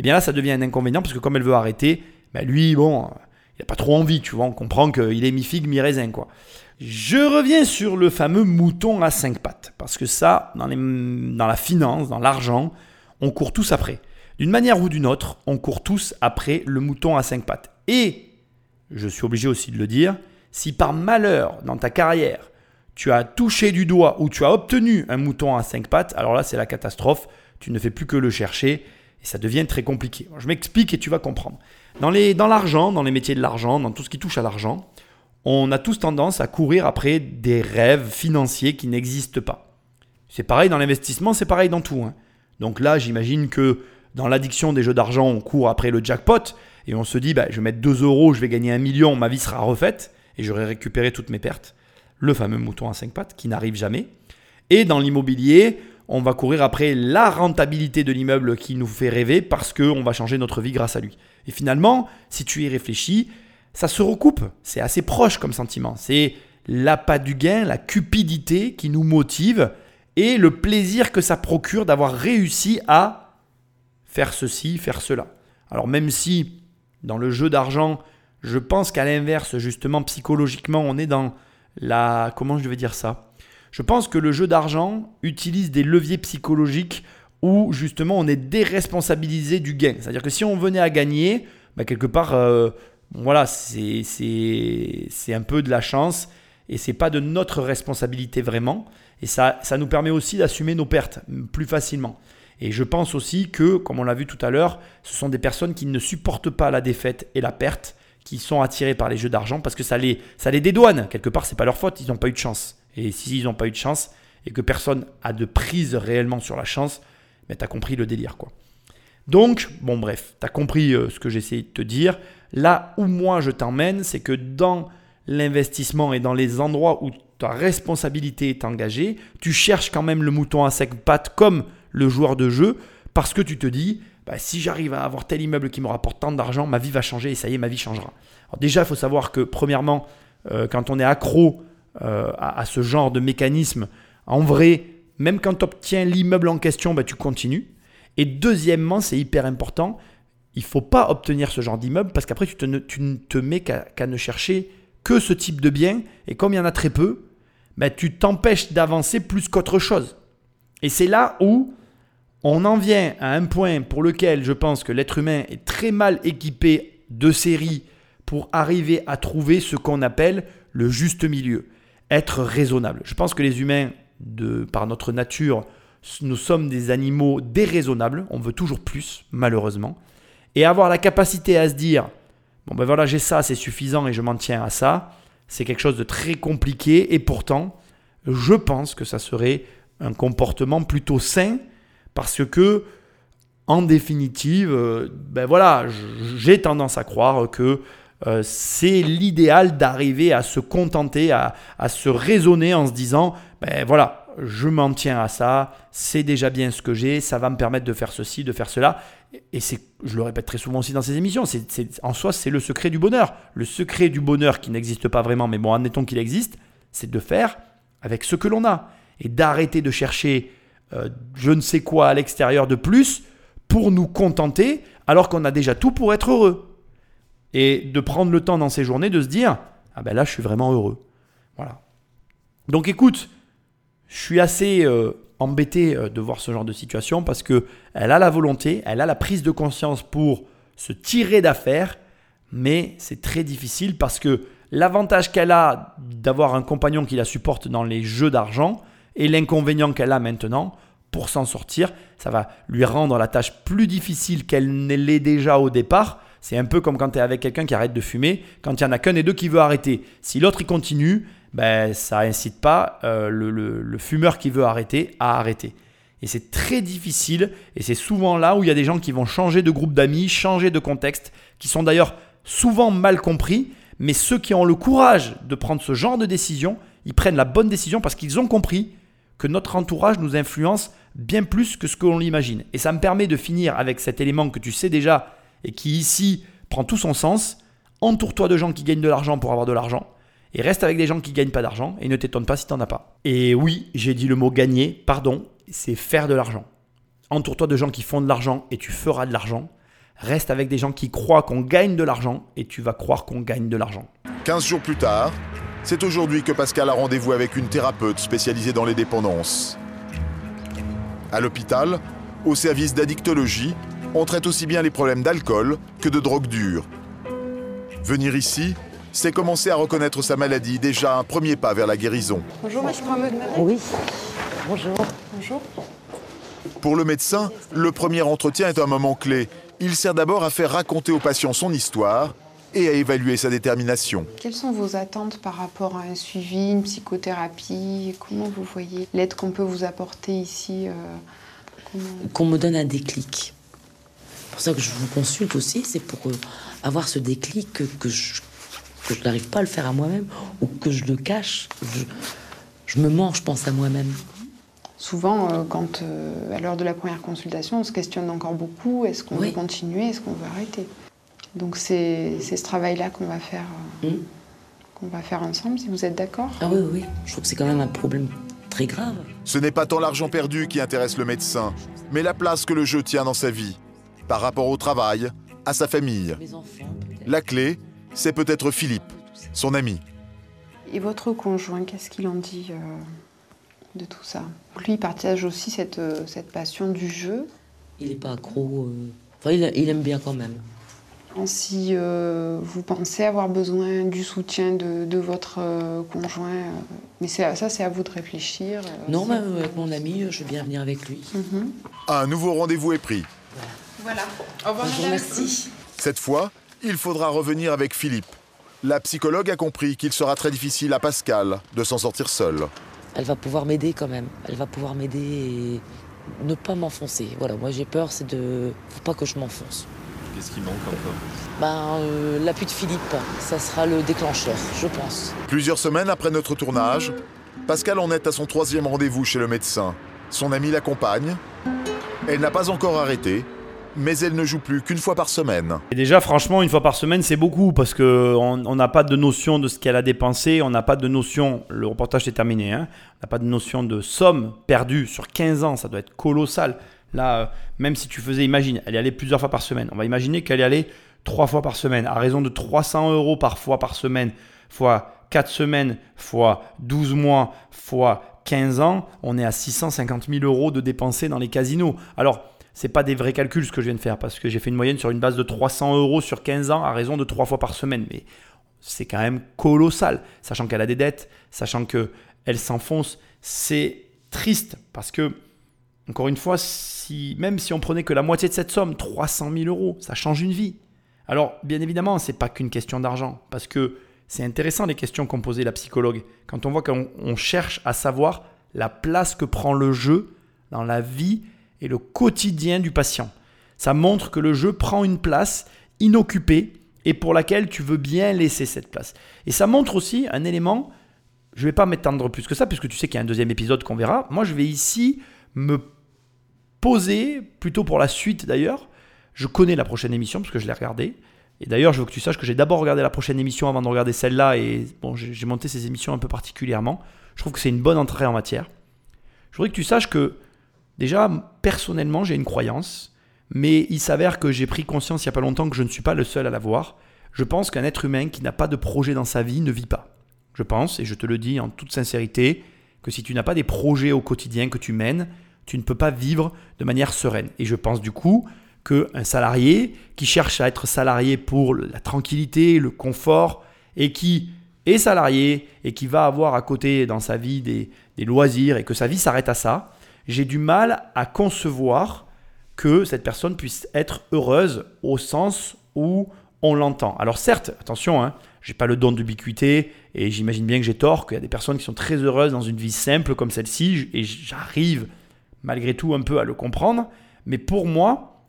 A: eh bien là ça devient un inconvénient parce que comme elle veut arrêter, ben lui, bon, il n'a pas trop envie, tu vois, on comprend qu'il est mi-figue, mi-raisin, quoi. Je reviens sur le fameux mouton à cinq pattes, parce que ça, dans, la finance, dans l'argent, on court tous après. D'une manière ou d'une autre, on court tous après le mouton à cinq pattes. Et, je suis obligé aussi de le dire, si par malheur dans ta carrière, tu as touché du doigt ou tu as obtenu un mouton à cinq pattes, alors là c'est la catastrophe, tu ne fais plus que le chercher et ça devient très compliqué. Je m'explique et tu vas comprendre. Dans l'argent, dans les métiers de l'argent, dans tout ce qui touche à l'argent, on a tous tendance à courir après des rêves financiers qui n'existent pas. C'est pareil dans l'investissement, c'est pareil dans tout. Hein. Donc là, j'imagine que dans l'addiction des jeux d'argent, on court après le jackpot et on se dit, bah, je vais mettre 2 euros, je vais gagner un million, ma vie sera refaite et j'aurai récupéré toutes mes pertes. Le fameux mouton à 5 pattes qui n'arrive jamais. Et dans l'immobilier, on va courir après la rentabilité de l'immeuble qui nous fait rêver parce qu'on va changer notre vie grâce à lui. Et finalement, si tu y réfléchis, ça se recoupe. C'est assez proche comme sentiment. C'est l'appât du gain, la cupidité qui nous motive et le plaisir que ça procure d'avoir réussi à faire ceci, faire cela. Alors même si dans le jeu d'argent, je pense qu'à l'inverse, justement, psychologiquement, on est dans la... Comment je vais dire ça? Je pense que le jeu d'argent utilise des leviers psychologiques où justement on est déresponsabilisé du gain. C'est-à-dire que si on venait à gagner, bah, quelque part, euh, voilà, c'est un peu de la chance et c'est pas de notre responsabilité vraiment. Et ça, ça nous permet aussi d'assumer nos pertes plus facilement. Et je pense aussi que, comme on l'a vu tout à l'heure, ce sont des personnes qui ne supportent pas la défaite et la perte qui sont attirés par les jeux d'argent parce que ça les, ça les dédouane. Quelque part, c'est pas leur faute, ils n'ont pas eu de chance. Et s'ils n'ont pas eu de chance et que personne a de prise réellement sur la chance, mais tu as compris le délire quoi. Donc, bon bref, tu as compris euh, ce que j'essaie de te dire. Là où moi je t'emmène, c'est que dans l'investissement et dans les endroits où ta responsabilité est engagée, tu cherches quand même le mouton à sec pattes comme le joueur de jeu parce que tu te dis, bah, si j'arrive à avoir tel immeuble qui me rapporte tant d'argent, ma vie va changer et ça y est, ma vie changera. Alors déjà, il faut savoir que premièrement, euh, quand on est accro euh, à, ce genre de mécanisme, en vrai, même quand tu obtiens l'immeuble en question, bah, tu continues. Et deuxièmement, c'est hyper important, il faut pas obtenir ce genre d'immeuble parce qu'après, tu, ne te mets qu'à ne chercher que ce type de bien. Et comme il y en a très peu, bah, tu t'empêches d'avancer plus qu'autre chose. Et c'est là où on en vient à un point pour lequel je pense que l'être humain est très mal équipé de série pour arriver à trouver ce qu'on appelle le juste milieu, être raisonnable. Je pense que les humains, de, par notre nature, nous sommes des animaux déraisonnables, on veut toujours plus, malheureusement, et avoir la capacité à se dire, bon ben voilà, j'ai ça, c'est suffisant et je m'en tiens à ça, c'est quelque chose de très compliqué, et pourtant, je pense que ça serait un comportement plutôt sain parce que, en définitive, euh, ben voilà, j'ai tendance à croire que euh, c'est l'idéal d'arriver à se contenter, à, se raisonner en se disant, ben voilà, je m'en tiens à ça, c'est déjà bien ce que j'ai, ça va me permettre de faire ceci, de faire cela. Et c'est, je le répète très souvent aussi dans ces émissions, en soi, c'est le secret du bonheur. Le secret du bonheur qui n'existe pas vraiment, mais bon, admettons qu'il existe, c'est de faire avec ce que l'on a. Et d'arrêter de chercher euh, je ne sais quoi à l'extérieur de plus pour nous contenter alors qu'on a déjà tout pour être heureux. Et de prendre le temps dans ces journées de se dire Ah ben là, je suis vraiment heureux. Voilà. Donc écoute, je suis assez euh, embêté euh, de voir ce genre de situation parce que elle a la volonté, elle a la prise de conscience pour se tirer d'affaire, mais c'est très difficile parce que l'avantage qu'elle a d'avoir un compagnon qui la supporte dans les jeux d'argent et l'inconvénient qu'elle a maintenant pour s'en sortir, ça va lui rendre la tâche plus difficile qu'elle ne l'est déjà au départ. C'est un peu comme quand tu es avec quelqu'un qui arrête de fumer, quand il n'y en a qu'un des deux qui veut arrêter. Si l'autre il continue, ben, ça incite pas euh, le, fumeur qui veut arrêter à arrêter. Et c'est très difficile, et c'est souvent là où il y a des gens qui vont changer de groupe d'amis, changer de contexte, qui sont d'ailleurs souvent mal compris, mais ceux qui ont le courage de prendre ce genre de décision, ils prennent la bonne décision parce qu'ils ont compris que notre entourage nous influence bien plus que ce que l'on l'imagine. Et ça me permet de finir avec cet élément que tu sais déjà et qui ici prend tout son sens. Entoure-toi de gens qui gagnent de l'argent pour avoir de l'argent et reste avec des gens qui gagnent pas d'argent et ne t'étonne pas si tu n'en as pas. Et oui, j'ai dit le mot gagner, pardon, c'est faire de l'argent. Entoure-toi de gens qui font de l'argent et tu feras de l'argent. Reste avec des gens qui croient qu'on gagne de l'argent et tu vas croire qu'on gagne de l'argent.
B: 15 jours plus tard, c'est aujourd'hui que Pascal a rendez-vous avec une thérapeute spécialisée dans les dépendances. À l'hôpital, au service d'addictologie, on traite aussi bien les problèmes d'alcool que de drogue dure. Venir ici, c'est commencer à reconnaître sa maladie, déjà un premier pas vers la guérison.
L: Bonjour, je prends
C: Oui. Bonjour.
L: Bonjour.
B: Pour le médecin, le premier entretien est un moment clé. Il sert d'abord à faire raconter au patient son histoire et à évaluer sa détermination.
L: Quelles sont vos attentes par rapport à un suivi, une psychothérapie? Comment vous voyez l'aide qu'on peut vous apporter ici euh,
C: Qu'on me donne un déclic. C'est pour ça que je vous consulte aussi, c'est pour euh, avoir ce déclic que je que je n'arrive pas à le faire à moi-même ou que je le cache. Je, me mens, je pense à moi-même.
L: Souvent, euh, quand euh, à l'heure de la première consultation, on se questionne encore beaucoup. Est-ce qu'on veut continuer Est-ce qu'on veut arrêter? Donc c'est ce travail-là qu'on va faire, euh, hmm. qu'on va faire ensemble. Si vous êtes d'accord?
C: Ah oui, oui. Je trouve que c'est quand même un problème très grave.
B: Ce n'est pas tant l'argent perdu qui intéresse le médecin, mais la place que le jeu tient dans sa vie, par rapport au travail, à sa famille. La clé, c'est peut-être Philippe, son ami.
L: Et votre conjoint, qu'est-ce qu'il en dit euh, de tout ça? Lui, il partage aussi cette, euh, cette passion du jeu?
C: Il n'est pas accro. Euh, enfin, il, aime bien quand même.
L: Si vous pensez avoir besoin du soutien de, votre conjoint, mais ça, c'est à vous de réfléchir.
C: non, mais avec mon ami, je veux bien venir avec lui.
L: Mhm.
B: Un nouveau rendez-vous est pris.
L: Voilà. Au revoir,
C: merci.
B: Cette fois, il faudra revenir avec Philippe. La psychologue a compris qu'il sera très difficile à Pascal de s'en sortir seul.
C: Elle va pouvoir m'aider quand même. Elle va pouvoir m'aider et ne pas m'enfoncer. Voilà, moi j'ai peur, c'est de. Faut pas que je m'enfonce.
E: Qu'est-ce qui manque encore?
C: Ben, euh, l'appui de Philippe, ça sera le déclencheur, je pense.
B: Plusieurs semaines après notre tournage, Pascal en est à son troisième rendez-vous chez le médecin. Son ami l'accompagne. Elle n'a pas encore arrêté, mais elle ne joue plus qu'une fois par semaine.
A: Et déjà, franchement, une fois par semaine, c'est beaucoup parce qu'on n'a pas de notion de ce qu'elle a dépensé, on n'a pas de notion, le reportage est terminé, hein, on n'a pas de notion de somme perdue sur 15 ans, ça doit être colossal. Là, euh, même si tu faisais, imagine, elle y allait plusieurs fois par semaine, on va imaginer qu'elle y allait trois fois par semaine, à raison de 300 euros par fois par semaine, fois 4 semaines, fois 12 mois, fois 15 ans, on est à 650 000 euros de dépensés dans les casinos. Alors, c'est pas des vrais calculs ce que je viens de faire parce que j'ai fait une moyenne sur une base de 300 euros sur 15 ans à raison de 3 fois par semaine. Mais c'est quand même colossal, sachant qu'elle a des dettes, sachant qu'elle s'enfonce. C'est triste parce que, encore une fois, si, même si on prenait que la moitié de cette somme, 300 000 euros, ça change une vie. Alors, bien évidemment, c'est pas qu'une question d'argent parce que c'est intéressant les questions qu'ont posées la psychologue. Quand on voit qu'on cherche à savoir la place que prend le jeu dans la vie et le quotidien du patient. Ça montre que le jeu prend une place inoccupée et pour laquelle tu veux bien laisser cette place. Et ça montre aussi un élément, je ne vais pas m'étendre plus que ça, puisque tu sais qu'il y a un deuxième épisode qu'on verra. Moi, je vais ici me poser, plutôt pour la suite d'ailleurs. Je connais la prochaine émission, parce que je l'ai regardée. Et d'ailleurs, je veux que tu saches que j'ai d'abord regardé la prochaine émission avant de regarder celle-là. Et bon, j'ai monté ces émissions un peu particulièrement. Je trouve que c'est une bonne entrée en matière. Je voudrais que tu saches que Déjà, personnellement, j'ai une croyance, mais il s'avère que j'ai pris conscience il n'y a pas longtemps que je ne suis pas le seul à l'avoir. Je pense qu'un être humain qui n'a pas de projet dans sa vie ne vit pas. je pense, et je te le dis en toute sincérité, que si tu n'as pas des projets au quotidien que tu mènes, tu ne peux pas vivre de manière sereine. Et je pense du coup qu'un salarié qui cherche à être salarié pour la tranquillité, le confort, et qui est salarié et qui va avoir à côté dans sa vie des, des loisirs et que sa vie s'arrête à ça, j'ai du mal à concevoir que cette personne puisse être heureuse au sens où on l'entend. Alors certes, attention, hein, j'ai pas le don d'ubiquité et j'imagine bien que j'ai tort, qu'il y a des personnes qui sont très heureuses dans une vie simple comme celle-ci et j'arrive malgré tout un peu à le comprendre. Mais pour moi,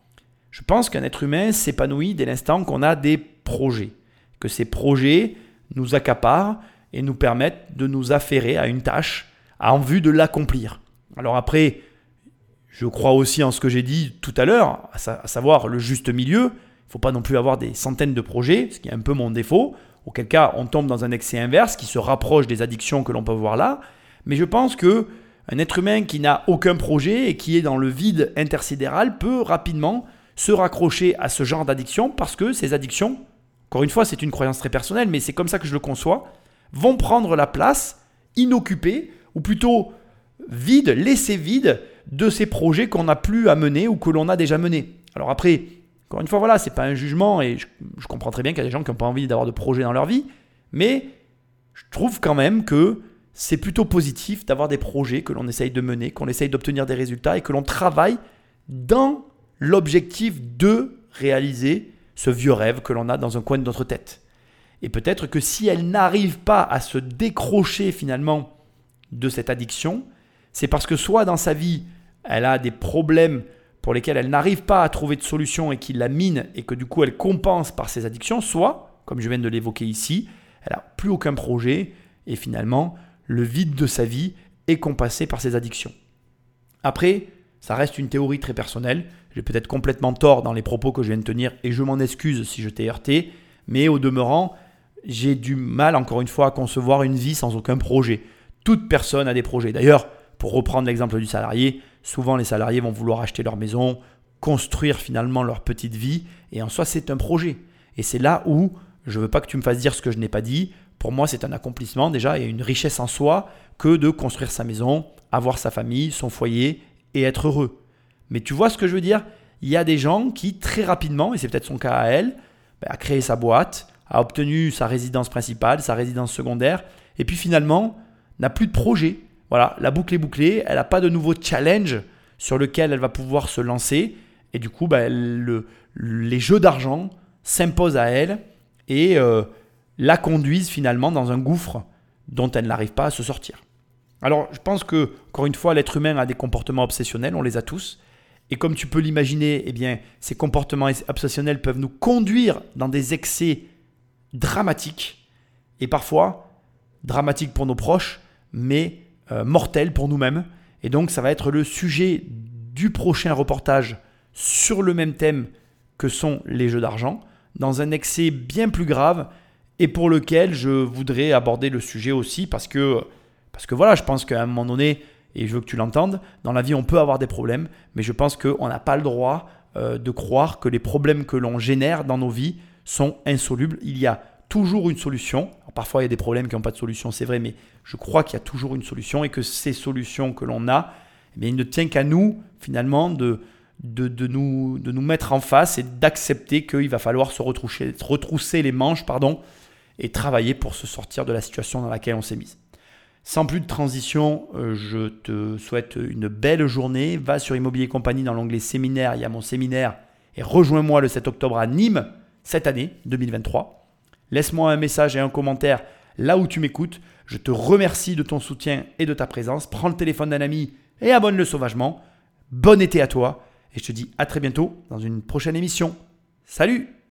A: je pense qu'un être humain s'épanouit dès l'instant qu'on a des projets, que ces projets nous accaparent et nous permettent de nous affairer à une tâche en vue de l'accomplir. Alors après, je crois aussi en ce que j'ai dit tout à l'heure, à savoir le juste milieu. Il ne faut pas non plus avoir des centaines de projets, ce qui est un peu mon défaut, auquel cas on tombe dans un excès inverse qui se rapproche des addictions que l'on peut voir là. Mais je pense que un être humain qui n'a aucun projet et qui est dans le vide intersidéral peut rapidement se raccrocher à ce genre d'addiction parce que ces addictions, encore une fois, c'est une croyance très personnelle, mais c'est comme ça que je le conçois, vont prendre la place inoccupée ou plutôt vide, laissée vide de ces projets qu'on n'a plus à mener ou que l'on a déjà menés. Alors après, encore une fois, voilà, c'est pas un jugement et je, je comprends très bien qu'il y a des gens qui n'ont pas envie d'avoir de projets dans leur vie, mais je trouve quand même que c'est plutôt positif d'avoir des projets que l'on essaye de mener, qu'on essaye d'obtenir des résultats et que l'on travaille dans l'objectif de réaliser ce vieux rêve que l'on a dans un coin de notre tête. Et peut-être que si elle n'arrive pas à se décrocher finalement de cette addiction, c'est parce que soit dans sa vie, elle a des problèmes pour lesquels elle n'arrive pas à trouver de solution et qui la mine et que du coup elle compense par ses addictions, soit, comme je viens de l'évoquer ici, elle n'a plus aucun projet et finalement le vide de sa vie est compassé par ses addictions. Après, ça reste une théorie très personnelle. J'ai peut-être complètement tort dans les propos que je viens de tenir et je m'en excuse si je t'ai heurté, mais au demeurant, j'ai du mal encore une fois à concevoir une vie sans aucun projet. Toute personne a des projets. D'ailleurs, pour reprendre l'exemple du salarié, souvent les salariés vont vouloir acheter leur maison, construire finalement leur petite vie, et en soi c'est un projet. Et c'est là où je ne veux pas que tu me fasses dire ce que je n'ai pas dit, pour moi, c'est un accomplissement déjà et une richesse en soi que de construire sa maison, avoir sa famille, son foyer et être heureux. Mais tu vois ce que je veux dire? Il y a des gens qui, très rapidement, et c'est peut-être son cas à elle, bah, a créé sa boîte, a obtenu sa résidence principale, sa résidence secondaire, et puis finalement, n'a plus de projet. Voilà, la boucle est bouclée, elle n'a pas de nouveau challenge sur lequel elle va pouvoir se lancer, et du coup, bah, les jeux d'argent s'imposent à elle, et euh, la conduisent finalement dans un gouffre dont elle n'arrive pas à se sortir. Alors je pense que, encore une fois, l'être humain a des comportements obsessionnels, on les a tous. Et comme tu peux l'imaginer, eh ces comportements obsessionnels peuvent nous conduire dans des excès dramatiques, et parfois dramatiques pour nos proches, mais euh, mortels pour nous-mêmes. Et donc ça va être le sujet du prochain reportage sur le même thème que sont les jeux d'argent, dans un excès bien plus grave et pour lequel je voudrais aborder le sujet aussi parce que, parce que voilà, je pense qu'à un moment donné, et je veux que tu l'entendes, dans la vie on peut avoir des problèmes, mais je pense qu'on n'a pas le droit euh, de croire que les problèmes que l'on génère dans nos vies sont insolubles. Il y a toujours une solution. parfois il y a des problèmes qui n'ont pas de solution, c'est vrai, mais je crois qu'il y a toujours une solution et que ces solutions que l'on a, eh il ne tient qu'à nous finalement de, de, nous, de nous mettre en face et d'accepter qu'il va falloir se retrousser, retrousser les manches pardon, et travailler pour se sortir de la situation dans laquelle on s'est mise. Sans plus de transition, euh, je te souhaite une belle journée. Va sur Immobilier Compagnie dans l'onglet séminaire, il y a mon séminaire et rejoins-moi le 7 octobre à Nîmes cette année 2023. Laisse-moi un message et un commentaire là où tu m'écoutes. Je te remercie de ton soutien et de ta présence. Prends le téléphone d'un ami et abonne-le sauvagement. Bon été à toi et je te dis à très bientôt dans une prochaine émission. Salut